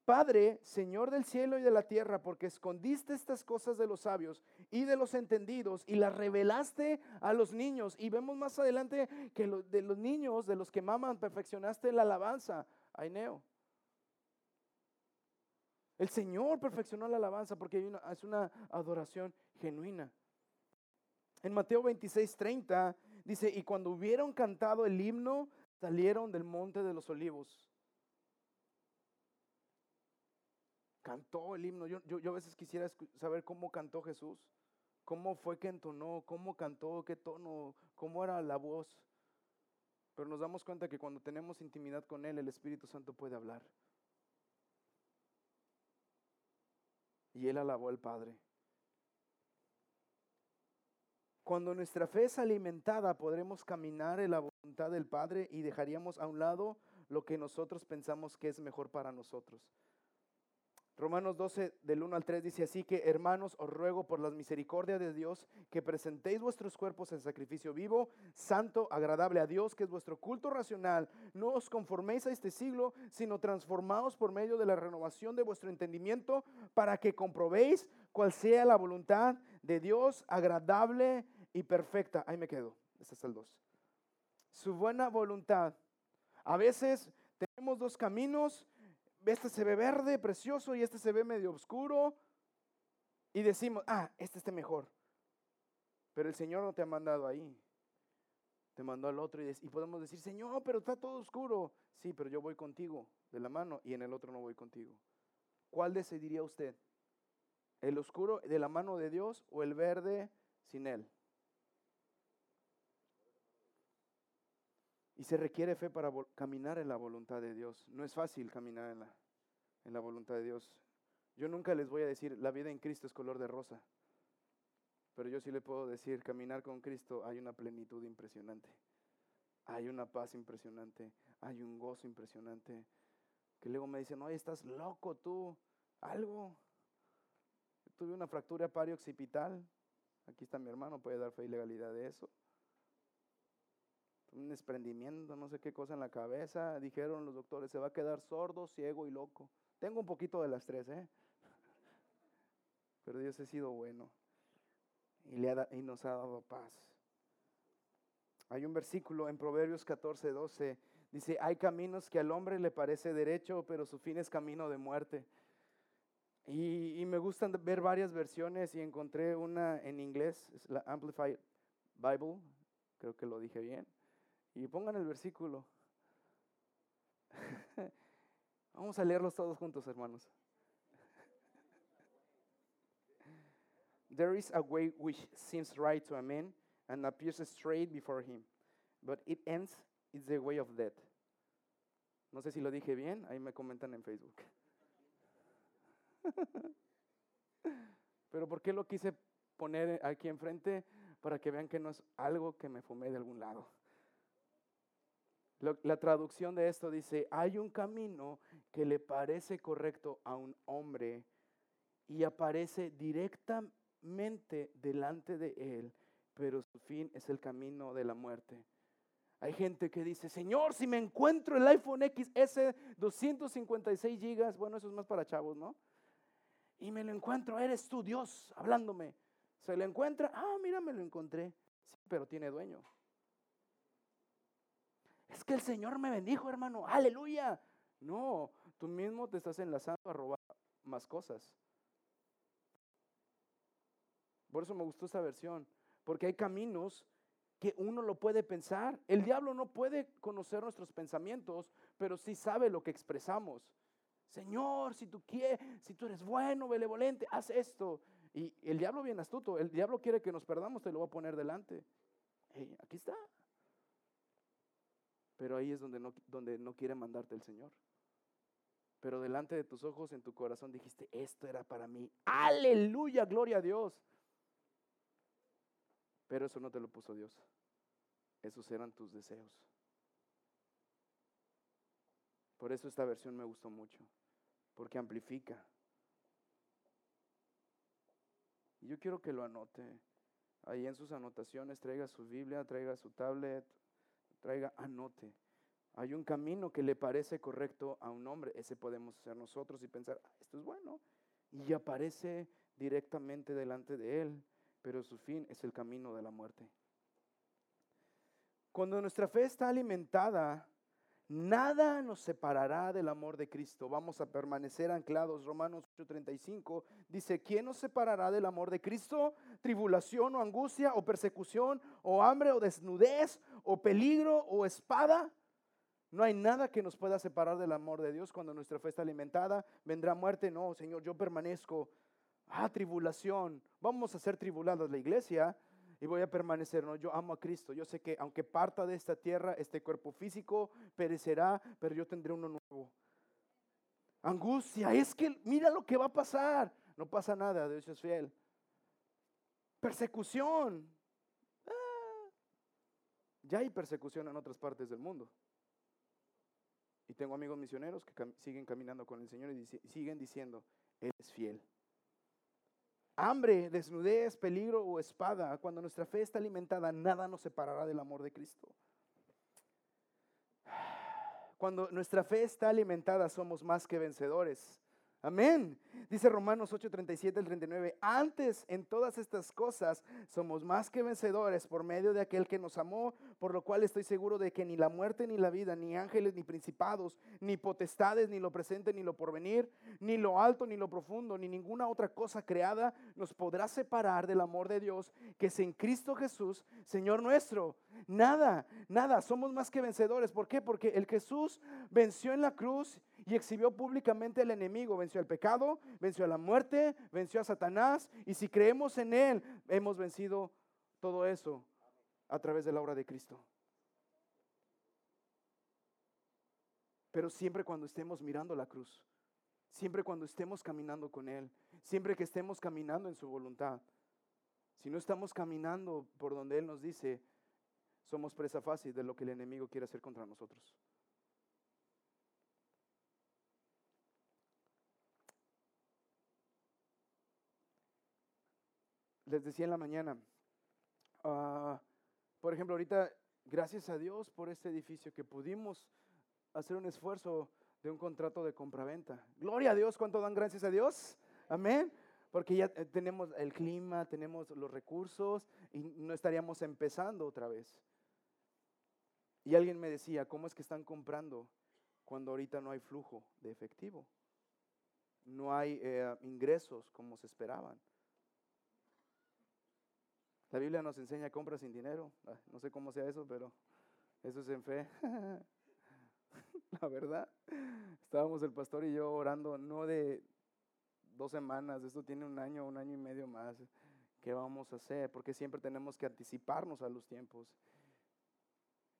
Padre, Señor del cielo y de la tierra, porque escondiste estas cosas de los sabios y de los entendidos y las revelaste a los niños. Y vemos más adelante que de los niños, de los que maman, perfeccionaste la alabanza. Aineo. El Señor perfeccionó la alabanza porque es una adoración genuina. En Mateo 26, 30 dice, y cuando hubieron cantado el himno, salieron del monte de los olivos. Cantó el himno. Yo, yo, a veces quisiera saber cómo cantó Jesús, cómo fue que entonó, cómo cantó, qué tono, cómo era la voz. Pero nos damos cuenta que cuando tenemos intimidad con Él, el Espíritu Santo puede hablar. Y Él alabó al Padre. Cuando nuestra fe es alimentada, podremos caminar en la voluntad del Padre y dejaríamos a un lado lo que nosotros pensamos que es mejor para nosotros. Romanos 12, del 1 al 3 dice así que, hermanos, os ruego por las misericordias de Dios que presentéis vuestros cuerpos en sacrificio vivo, santo, agradable a Dios, que es vuestro culto racional. No os conforméis a este siglo, sino transformaos por medio de la renovación de vuestro entendimiento para que comprobéis cuál sea la voluntad de Dios, agradable y perfecta. Ahí me quedo, este es el 2. Su buena voluntad. A veces tenemos dos caminos este se ve verde, precioso, y este se ve medio oscuro. Y decimos, ah, este está mejor. Pero el Señor no te ha mandado ahí. Te mandó al otro y, y podemos decir, Señor, pero está todo oscuro. Sí, pero yo voy contigo de la mano y en el otro no voy contigo. ¿Cuál decidiría usted? ¿El oscuro de la mano de Dios o el verde sin Él? Y se requiere fe para caminar en la voluntad de Dios. No es fácil caminar en la, en la voluntad de Dios. Yo nunca les voy a decir, la vida en Cristo es color de rosa. Pero yo sí le puedo decir, caminar con Cristo hay una plenitud impresionante. Hay una paz impresionante. Hay un gozo impresionante. Que luego me dicen, oye, estás loco tú. Algo. Tuve una fractura pariooccipital. Aquí está mi hermano, puede dar fe y legalidad de eso un desprendimiento, no sé qué cosa en la cabeza. Dijeron los doctores, se va a quedar sordo, ciego y loco. Tengo un poquito de las tres, ¿eh? <laughs> Pero Dios ha sido bueno y, le ha, y nos ha dado paz. Hay un versículo en Proverbios 14, 12. Dice, hay caminos que al hombre le parece derecho, pero su fin es camino de muerte. Y, me gustan ver varias versiones y encontré una en inglés, la Amplified Bible, creo que lo dije bien. Y pongan el versículo. <laughs> Vamos a leerlos todos juntos, hermanos. There is a way which seems right to a man and appears straight before him, but it ends it's the way of death. No sé si lo dije bien, ahí me comentan en Facebook. <laughs> Pero ¿por qué lo quise poner aquí enfrente? Para que vean que no es algo que me fumé de algún lado. La traducción de esto dice, hay un camino que le parece correcto a un hombre y aparece directamente delante de él, pero su fin es el camino de la muerte. Hay gente que dice, Señor, si me encuentro el iPhone XS 256 gigas, bueno, eso es más para chavos, ¿no? Y me lo encuentro, eres tú Dios hablándome. Se lo encuentra, ah, mira, me lo encontré. Sí, pero tiene dueño. Es que el Señor me bendijo, hermano. Aleluya. No, tú mismo te estás enlazando a robar más cosas. Por eso me gustó esta versión, porque hay caminos que uno lo puede pensar. El diablo no puede conocer nuestros pensamientos, pero sí sabe lo que expresamos. Señor, si tú quieres, si tú eres bueno, benevolente, haz esto. Y el diablo bien astuto, el diablo quiere que nos perdamos, te lo va a poner delante. aquí está. Pero ahí es donde no, donde no quiere mandarte el Señor. Pero delante de tus ojos, en tu corazón, dijiste, esto era para mí. Aleluya, gloria a Dios. Pero eso no te lo puso Dios. Esos eran tus deseos. Por eso esta versión me gustó mucho, porque amplifica. Yo quiero que lo anote. Ahí en sus anotaciones, traiga su Biblia, traiga su tablet, traiga, anote. Hay un camino que le parece correcto a un hombre. Ese podemos ser nosotros y pensar, ah, esto es bueno. Y aparece directamente delante de él, pero su fin es el camino de la muerte. Cuando nuestra fe está alimentada, nada nos separará del amor de Cristo. Vamos a permanecer anclados. Romanos 8:35 dice, ¿quién nos separará del amor de Cristo? Tribulación o angustia o persecución o hambre o desnudez o peligro o espada. No hay nada que nos pueda separar del amor de Dios cuando nuestra fe está alimentada. Vendrá muerte. No, Señor, yo permanezco. Ah, tribulación. Vamos a ser tribulados la iglesia y voy a permanecer. No, yo amo a Cristo. Yo sé que aunque parta de esta tierra, este cuerpo físico perecerá, pero yo tendré uno nuevo. Angustia, es que mira lo que va a pasar. No pasa nada, Dios es fiel. Persecución. Ah, ya hay persecución en otras partes del mundo. Y tengo amigos misioneros que siguen caminando con el Señor y siguen diciendo, Él es fiel. Hambre, desnudez, peligro o espada, cuando nuestra fe está alimentada, nada nos separará del amor de Cristo. <sighs> Cuando nuestra fe está alimentada, somos más que vencedores. Amén. Dice Romanos 8, 37 al 39. Antes en todas estas cosas somos más que vencedores por medio de aquel que nos amó, por lo cual estoy seguro de que ni la muerte ni la vida, ni ángeles ni principados, ni potestades, ni lo presente ni lo porvenir, ni lo alto ni lo profundo, ni ninguna otra cosa creada nos podrá separar del amor de Dios que es en Cristo Jesús, Señor nuestro. Nada, nada, somos más que vencedores. ¿Por qué? Porque el Jesús venció en la cruz y exhibió públicamente al enemigo, venció al pecado, venció a la muerte, venció a Satanás, y si creemos en Él, hemos vencido todo eso a través de la obra de Cristo. Pero siempre cuando estemos mirando la cruz, siempre cuando estemos caminando con Él, siempre que estemos caminando en su voluntad, si no estamos caminando por donde Él nos dice, somos presa fácil de lo que el enemigo quiere hacer contra nosotros. les decía en la mañana, ah, por ejemplo, ahorita, gracias a Dios por este edificio que pudimos hacer un esfuerzo de un contrato de compraventa. Gloria a Dios, ¿cuánto dan gracias a Dios? Amén. Porque ya eh, tenemos el clima, tenemos los recursos y no estaríamos empezando otra vez. Y alguien me decía, ¿cómo es que están comprando cuando ahorita no hay flujo de efectivo? No hay eh, ingresos como se esperaban. La Biblia nos enseña compra sin dinero. Ah, no sé cómo sea eso, pero eso es en fe. <laughs> La verdad. Estábamos el pastor y yo orando, no de dos semanas, esto tiene un año, un año y medio más. ¿Qué vamos a hacer? Porque siempre tenemos que anticiparnos a los tiempos.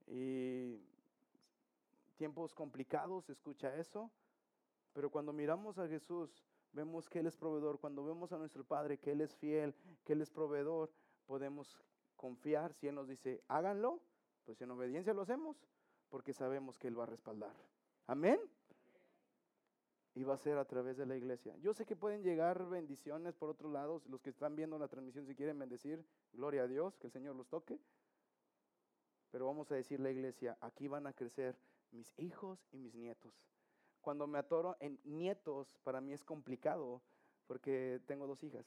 Y tiempos complicados, escucha eso. Pero cuando miramos a Jesús, vemos que Él es proveedor. Cuando vemos a nuestro Padre, que Él es fiel, que Él es proveedor, podemos confiar si Él nos dice, háganlo, pues en obediencia lo hacemos, porque sabemos que Él va a respaldar. Amén. Y va a ser a través de la iglesia. Yo sé que pueden llegar bendiciones por otros lados. Los que están viendo la transmisión, si quieren bendecir, gloria a Dios, que el Señor los toque. Pero vamos a decir la iglesia, aquí van a crecer mis hijos y mis nietos. Cuando me atoro en nietos, para mí es complicado porque tengo dos hijas.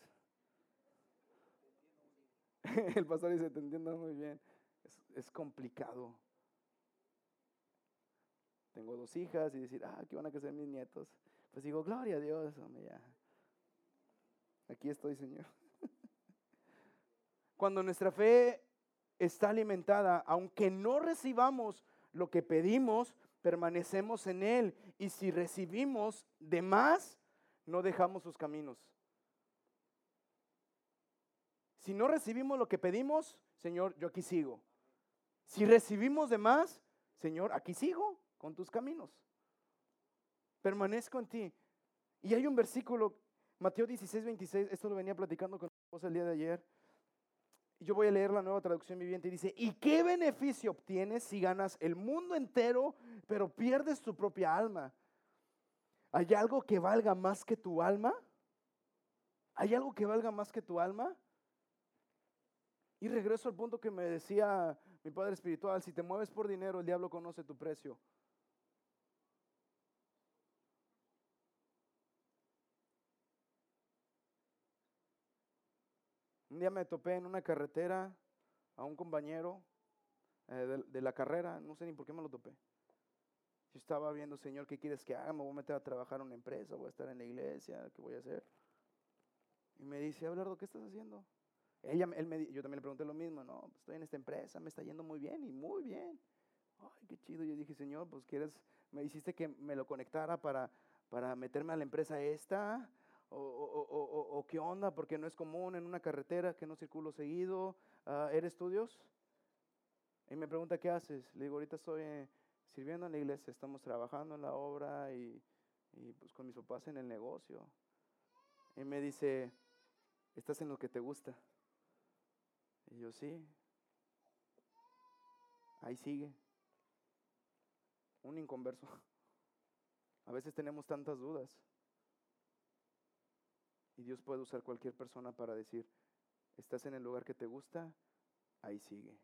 <laughs> El pastor dice, te entiendo muy bien. Es, complicado. Tengo dos hijas y decir, ah, ¿qué van a crecer mis nietos? Pues digo, gloria a Dios, hombre, ya. Aquí estoy, Señor. <laughs> Cuando nuestra fe está alimentada, aunque no recibamos lo que pedimos, permanecemos en Él. Y si recibimos de más, no dejamos sus caminos. Si no recibimos lo que pedimos, Señor, yo aquí sigo. Si recibimos de más, Señor, aquí sigo con tus caminos. Permanezco en ti. Y hay un versículo, Mateo 16, 26, esto lo venía platicando con esposa el día de ayer. Yo voy a leer la nueva traducción viviente y dice, ¿y qué beneficio obtienes si ganas el mundo entero, pero pierdes tu propia alma? ¿Hay algo que valga más que tu alma? ¿Hay algo que valga más que tu alma? Y regreso al punto que me decía mi padre espiritual, si te mueves por dinero, el diablo conoce tu precio. Un día me topé en una carretera a un compañero eh, de, la carrera, no sé ni por qué me lo topé. Yo estaba viendo, Señor, ¿qué quieres que haga? Me voy a meter a trabajar en una empresa, voy a estar en la iglesia, ¿qué voy a hacer? Y me dice, Abelardo, ¿qué estás haciendo? Ella, él me, yo también le pregunté lo mismo, no, pues estoy en esta empresa, me está yendo muy bien y muy bien. Ay, qué chido. Yo dije, Señor, pues quieres, me dijiste que me lo conectara para, para meterme a la empresa esta, o, qué onda, porque no es común en una carretera que no circulo seguido. Ah, ¿Eres tú Dios? Y me pregunta, ¿qué haces? Le digo, ahorita estoy eh, sirviendo en la iglesia, estamos trabajando en la obra y, y pues con mis papás en el negocio. Y me dice, ¿estás en lo que te gusta? Y yo, sí. Ahí sigue. Un inconverso. <laughs> A veces tenemos tantas dudas. Y Dios puede usar cualquier persona para decir, estás en el lugar que te gusta, ahí sigue.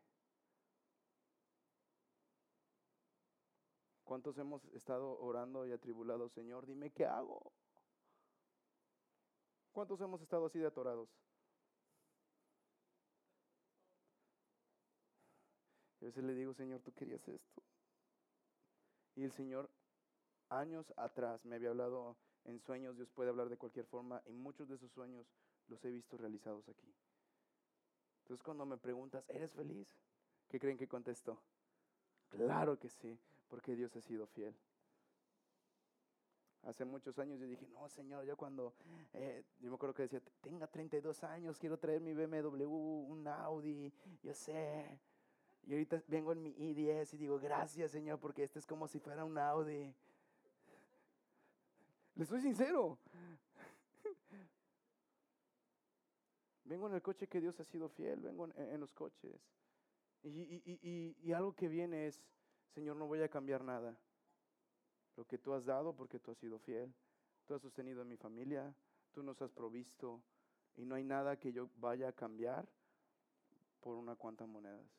¿Cuántos hemos estado orando y atribulados, Señor? Dime qué hago. ¿Cuántos hemos estado así de atorados? Y a veces le digo, Señor, tú querías esto. Y el Señor, años atrás, me había hablado en sueños, Dios puede hablar de cualquier forma y muchos de esos sueños los he visto realizados aquí. Entonces cuando me preguntas, ¿eres feliz? ¿Qué creen que contesto? Claro que sí, porque Dios ha sido fiel. Hace muchos años yo dije, no, Señor, yo cuando, eh, yo me acuerdo que decía, tenga 32 años, quiero traer mi BMW, un Audi, yo sé. Y ahorita vengo en mi i10 y digo, gracias, Señor, porque este es como si fuera un Audi. Le soy sincero. Vengo en el coche que Dios ha sido fiel, vengo en, los coches. Y, algo que viene es, Señor, no voy a cambiar nada. Lo que tú has dado porque tú has sido fiel. Tú has sostenido a mi familia, tú nos has provisto y no hay nada que yo vaya a cambiar por una cuanta monedas.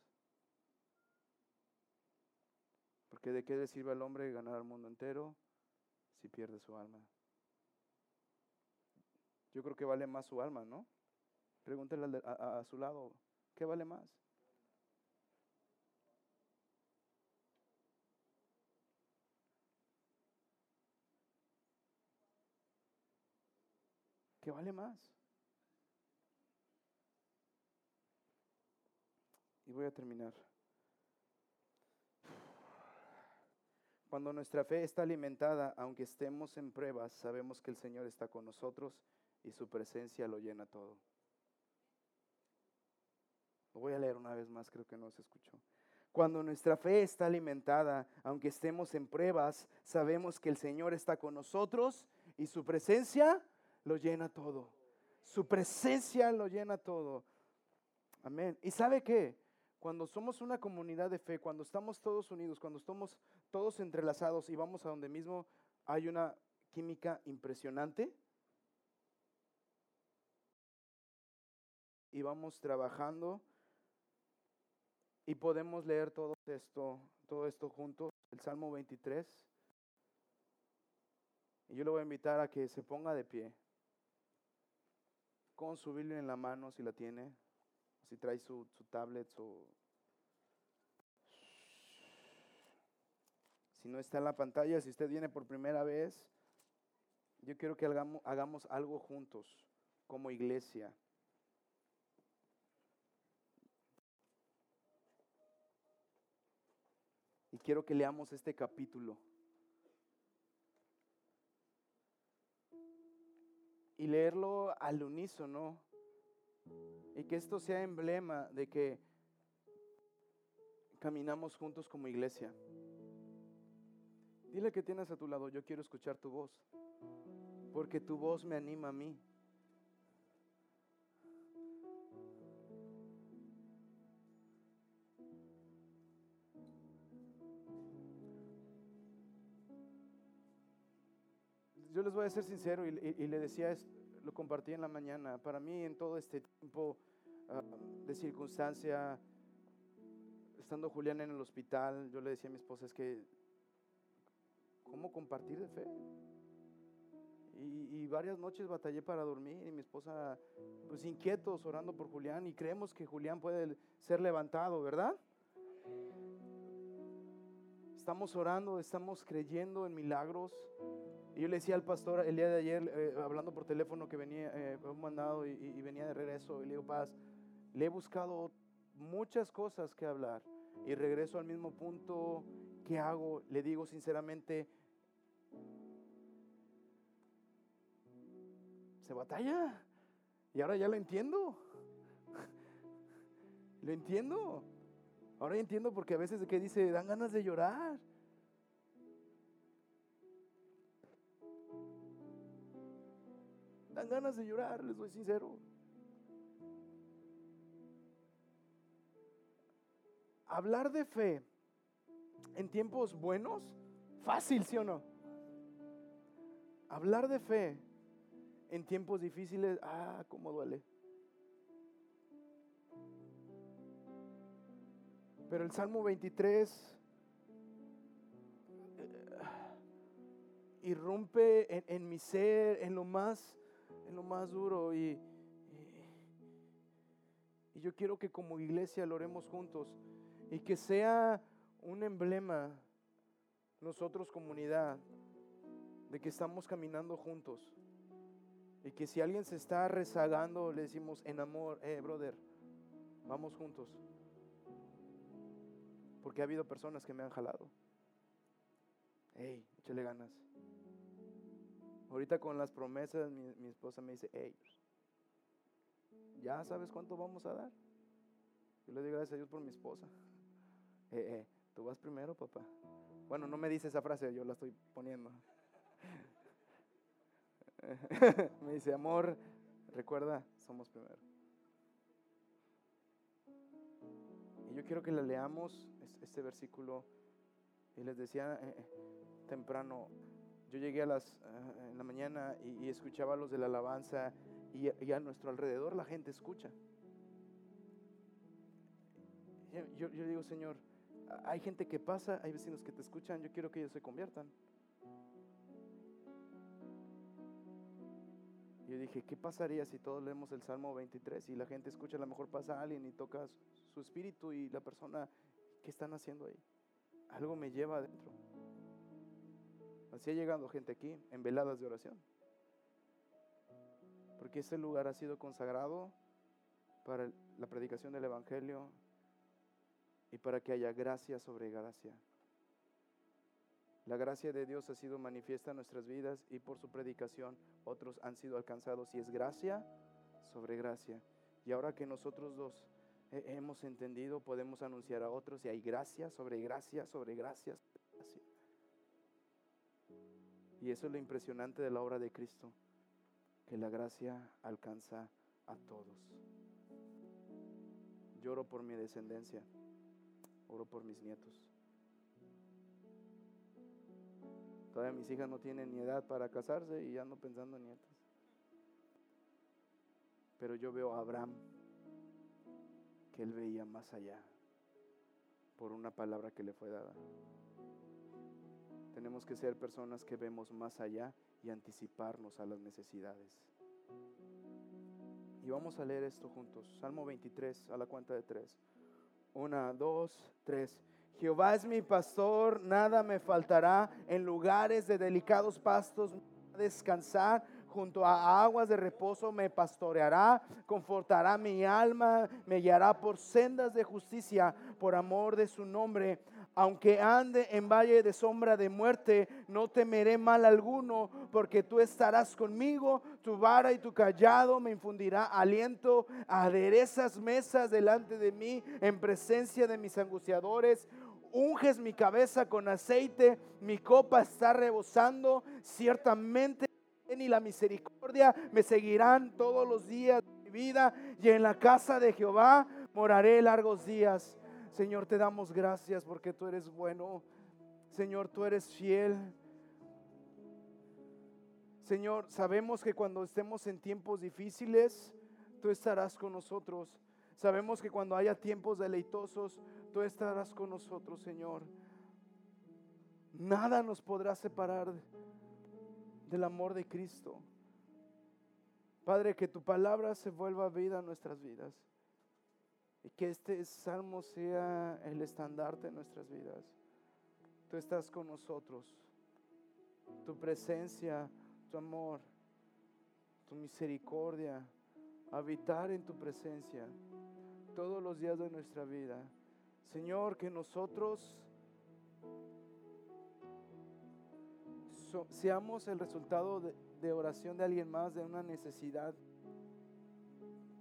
Porque de qué le sirve al hombre ganar al mundo entero si pierde su alma. Yo creo que vale más su alma, ¿no? Pregúntele a, a su lado, ¿qué vale más? ¿Qué vale más? Y voy a terminar. Cuando nuestra fe está alimentada, aunque estemos en pruebas, sabemos que el Señor está con nosotros y su presencia lo llena todo. Lo voy a leer una vez más, creo que no se escuchó. Cuando nuestra fe está alimentada, aunque estemos en pruebas, sabemos que el Señor está con nosotros y su presencia lo llena todo. Su presencia lo llena todo. Amén. ¿Y sabe qué? Cuando somos una comunidad de fe, cuando estamos todos unidos, cuando estamos todos entrelazados y vamos a donde mismo hay una química impresionante, y vamos trabajando y podemos leer todo esto, todo esto juntos, el Salmo 23. Y yo le voy a invitar a que se ponga de pie con su Biblia en la mano si la tiene si trae su, su tablet, Si no está en la pantalla, si usted viene por primera vez, yo quiero que hagamos, hagamos algo juntos como iglesia. Y quiero que leamos este capítulo. Y leerlo al unísono y que esto sea emblema de que caminamos juntos como iglesia. Dile que tienes a tu lado, yo quiero escuchar tu voz, porque tu voz me anima a mí. Yo les voy a ser sincero y, le decía, lo compartí en la mañana, para mí en todo este tiempo ah, de circunstancia, estando Julián en el hospital, yo le decía a mi esposa, es que, ¿cómo compartir de fe? Y, y, varias noches batallé para dormir y mi esposa, pues inquietos, orando por Julián y creemos que Julián puede ser levantado, ¿verdad? Estamos orando, estamos creyendo en milagros. Y yo le decía al pastor el día de ayer, eh, hablando por teléfono, que venía, eh, un mandado y, venía de regreso, y le digo, Paz, le he buscado muchas cosas que hablar y regreso al mismo punto que hago. Le digo sinceramente, se batalla. Y ahora ya lo entiendo. <laughs> lo entiendo. Ahora entiendo porque a veces que dice, dan ganas de llorar. Dan ganas de llorar, les soy sincero. Hablar de fe en tiempos buenos, fácil, ¿sí o no? Hablar de fe en tiempos difíciles, ah, cómo duele. Pero el Salmo 23 eh, irrumpe en, mi ser, en lo más, en lo más duro. Y, y, yo quiero que como iglesia lo oremos juntos y que sea un emblema nosotros comunidad de que estamos caminando juntos. Y que si alguien se está rezagando, le decimos en amor, eh, brother, vamos juntos. Porque ha habido personas que me han jalado. Hey, échale ganas. Ahorita con las promesas, mi, esposa me dice, hey, ¿ya sabes cuánto vamos a dar? Yo le digo gracias a Dios por mi esposa. <laughs> Eh, eh, tú vas primero, papá. Bueno, no me dice esa frase, yo la estoy poniendo. <laughs> me dice, amor, recuerda, somos primero. Y yo quiero que la leamos este versículo. Y les decía eh, eh, temprano, yo llegué a las, eh, en la mañana y, escuchaba los de la alabanza y, a nuestro alrededor la gente escucha. Yo, digo, Señor, hay gente que pasa, hay vecinos que te escuchan, yo quiero que ellos se conviertan. Yo dije, ¿qué pasaría si todos leemos el Salmo 23 y la gente escucha, a lo mejor pasa a alguien y toca su espíritu y la persona ¿Qué están haciendo ahí? Algo me lleva adentro. Así ha llegado gente aquí en veladas de oración. Porque este lugar ha sido consagrado para la predicación del Evangelio y para que haya gracia sobre gracia. La gracia de Dios ha sido manifiesta en nuestras vidas y por su predicación otros han sido alcanzados y es gracia sobre gracia. Y ahora que nosotros dos hemos entendido, podemos anunciar a otros y hay gracia sobre gracia sobre gracia. Y eso es lo impresionante de la obra de Cristo, que la gracia alcanza a todos. Lloro por mi descendencia, oro por mis nietos. Todavía mis hijas no tienen ni edad para casarse y ya ando pensando en nietos. Pero yo veo a Abraham que él veía más allá por una palabra que le fue dada. Tenemos que ser personas que vemos más allá y anticiparnos a las necesidades. Y vamos a leer esto juntos. Salmo 23, a la cuenta de tres. Una, dos, tres. Jehová es mi pastor, nada me faltará. En lugares de delicados pastos descansar junto a aguas de reposo me pastoreará, confortará mi alma, me guiará por sendas de justicia por amor de su nombre. Aunque ande en valle de sombra de muerte, no temeré mal alguno, porque tú estarás conmigo, tu vara y tu callado me infundirá aliento, aderezas mesas delante de mí en presencia de mis angustiadores. Unges mi cabeza con aceite, mi copa está rebosando, ciertamente y la misericordia me seguirán todos los días de mi vida y en la casa de Jehová moraré largos días. Señor, te damos gracias porque tú eres bueno. Señor, tú eres fiel. Señor, sabemos que cuando estemos en tiempos difíciles, tú estarás con nosotros. Sabemos que cuando haya tiempos deleitosos, tú estarás con nosotros, Señor. Nada nos podrá separar del amor de Cristo. Padre, que tu palabra se vuelva vida a nuestras vidas. Y que este salmo sea el estandarte de nuestras vidas. Tú estás con nosotros. Tu presencia, tu amor, tu misericordia, habitar en tu presencia todos los días de nuestra vida. Señor, que nosotros seamos el resultado de, oración de alguien más, de una necesidad,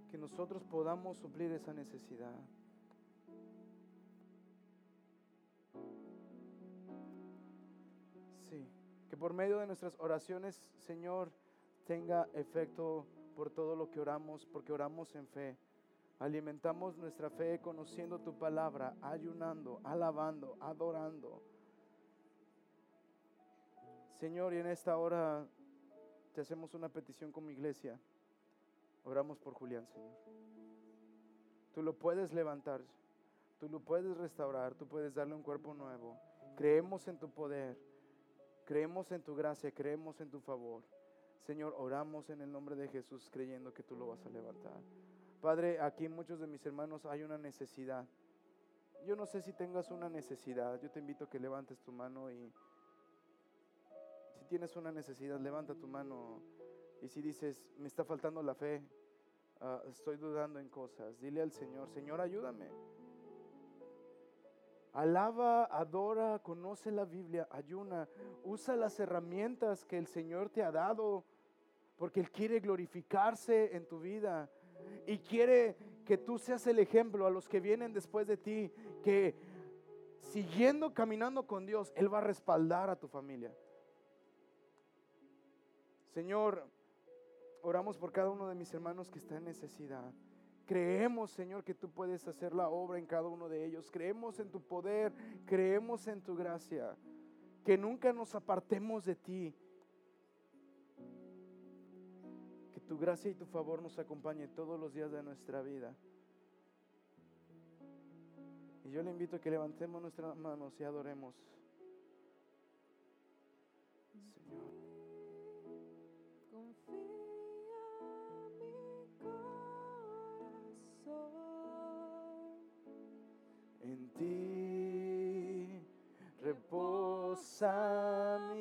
que nosotros podamos suplir esa necesidad. Sí, que por medio de nuestras oraciones, Señor, tenga efecto por todo lo que oramos, porque oramos en fe. Alimentamos nuestra fe conociendo tu palabra, ayunando, alabando, adorando. Señor, y en esta hora te hacemos una petición como iglesia. Oramos por Julián, Señor. Tú lo puedes levantar, tú lo puedes restaurar, tú puedes darle un cuerpo nuevo. Creemos en tu poder, creemos en tu gracia, creemos en tu favor. Señor, oramos en el nombre de Jesús creyendo que tú lo vas a levantar. Padre, aquí muchos de mis hermanos hay una necesidad. Yo no sé si tengas una necesidad. Yo te invito a que levantes tu mano y tienes una necesidad, levanta tu mano. Y si dices, me está faltando la fe, ah, estoy dudando en cosas, dile al Señor, Señor, ayúdame. Alaba, adora, conoce la Biblia, ayuna, usa las herramientas que el Señor te ha dado, porque Él quiere glorificarse en tu vida y quiere que tú seas el ejemplo a los que vienen después de ti, que siguiendo caminando con Dios, Él va a respaldar a tu familia. Señor, oramos por cada uno de mis hermanos que está en necesidad. Creemos, Señor, que tú puedes hacer la obra en cada uno de ellos. Creemos en tu poder, creemos en tu gracia. Que nunca nos apartemos de ti. Que tu gracia y tu favor nos acompañe todos los días de nuestra vida. Y yo le invito a que levantemos nuestras manos y adoremos. Mi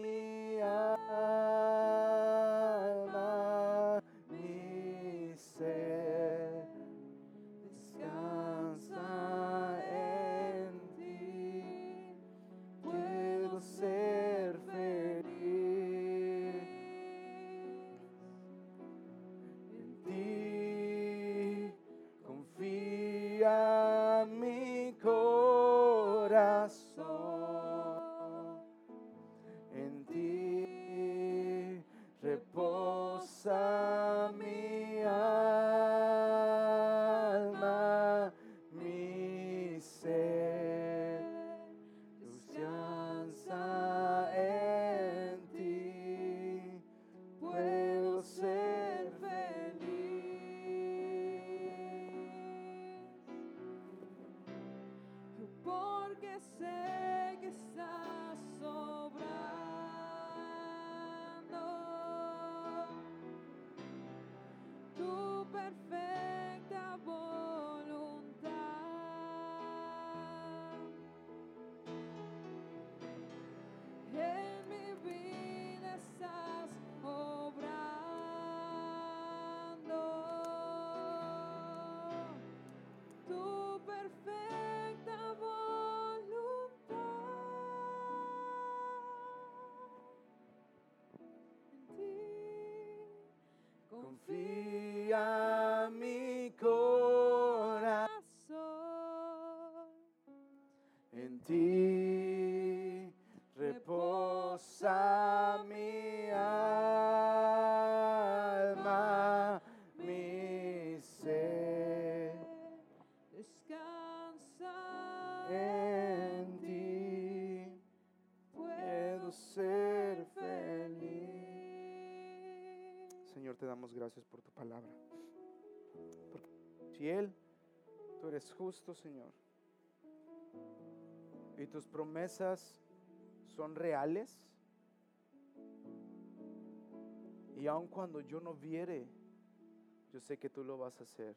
feel. Él Tú eres justo, Señor. Y tus promesas son reales. Y aun cuando yo no viere, yo sé que tú lo vas a hacer.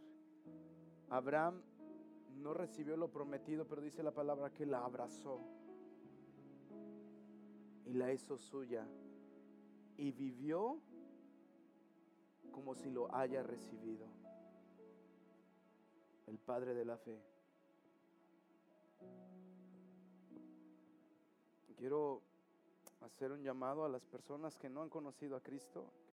Abraham no recibió lo prometido, pero dice la palabra que la abrazó y la hizo suya y vivió como si lo haya recibido. Padre de la fe. Quiero hacer un llamado a las personas que no han conocido a Cristo,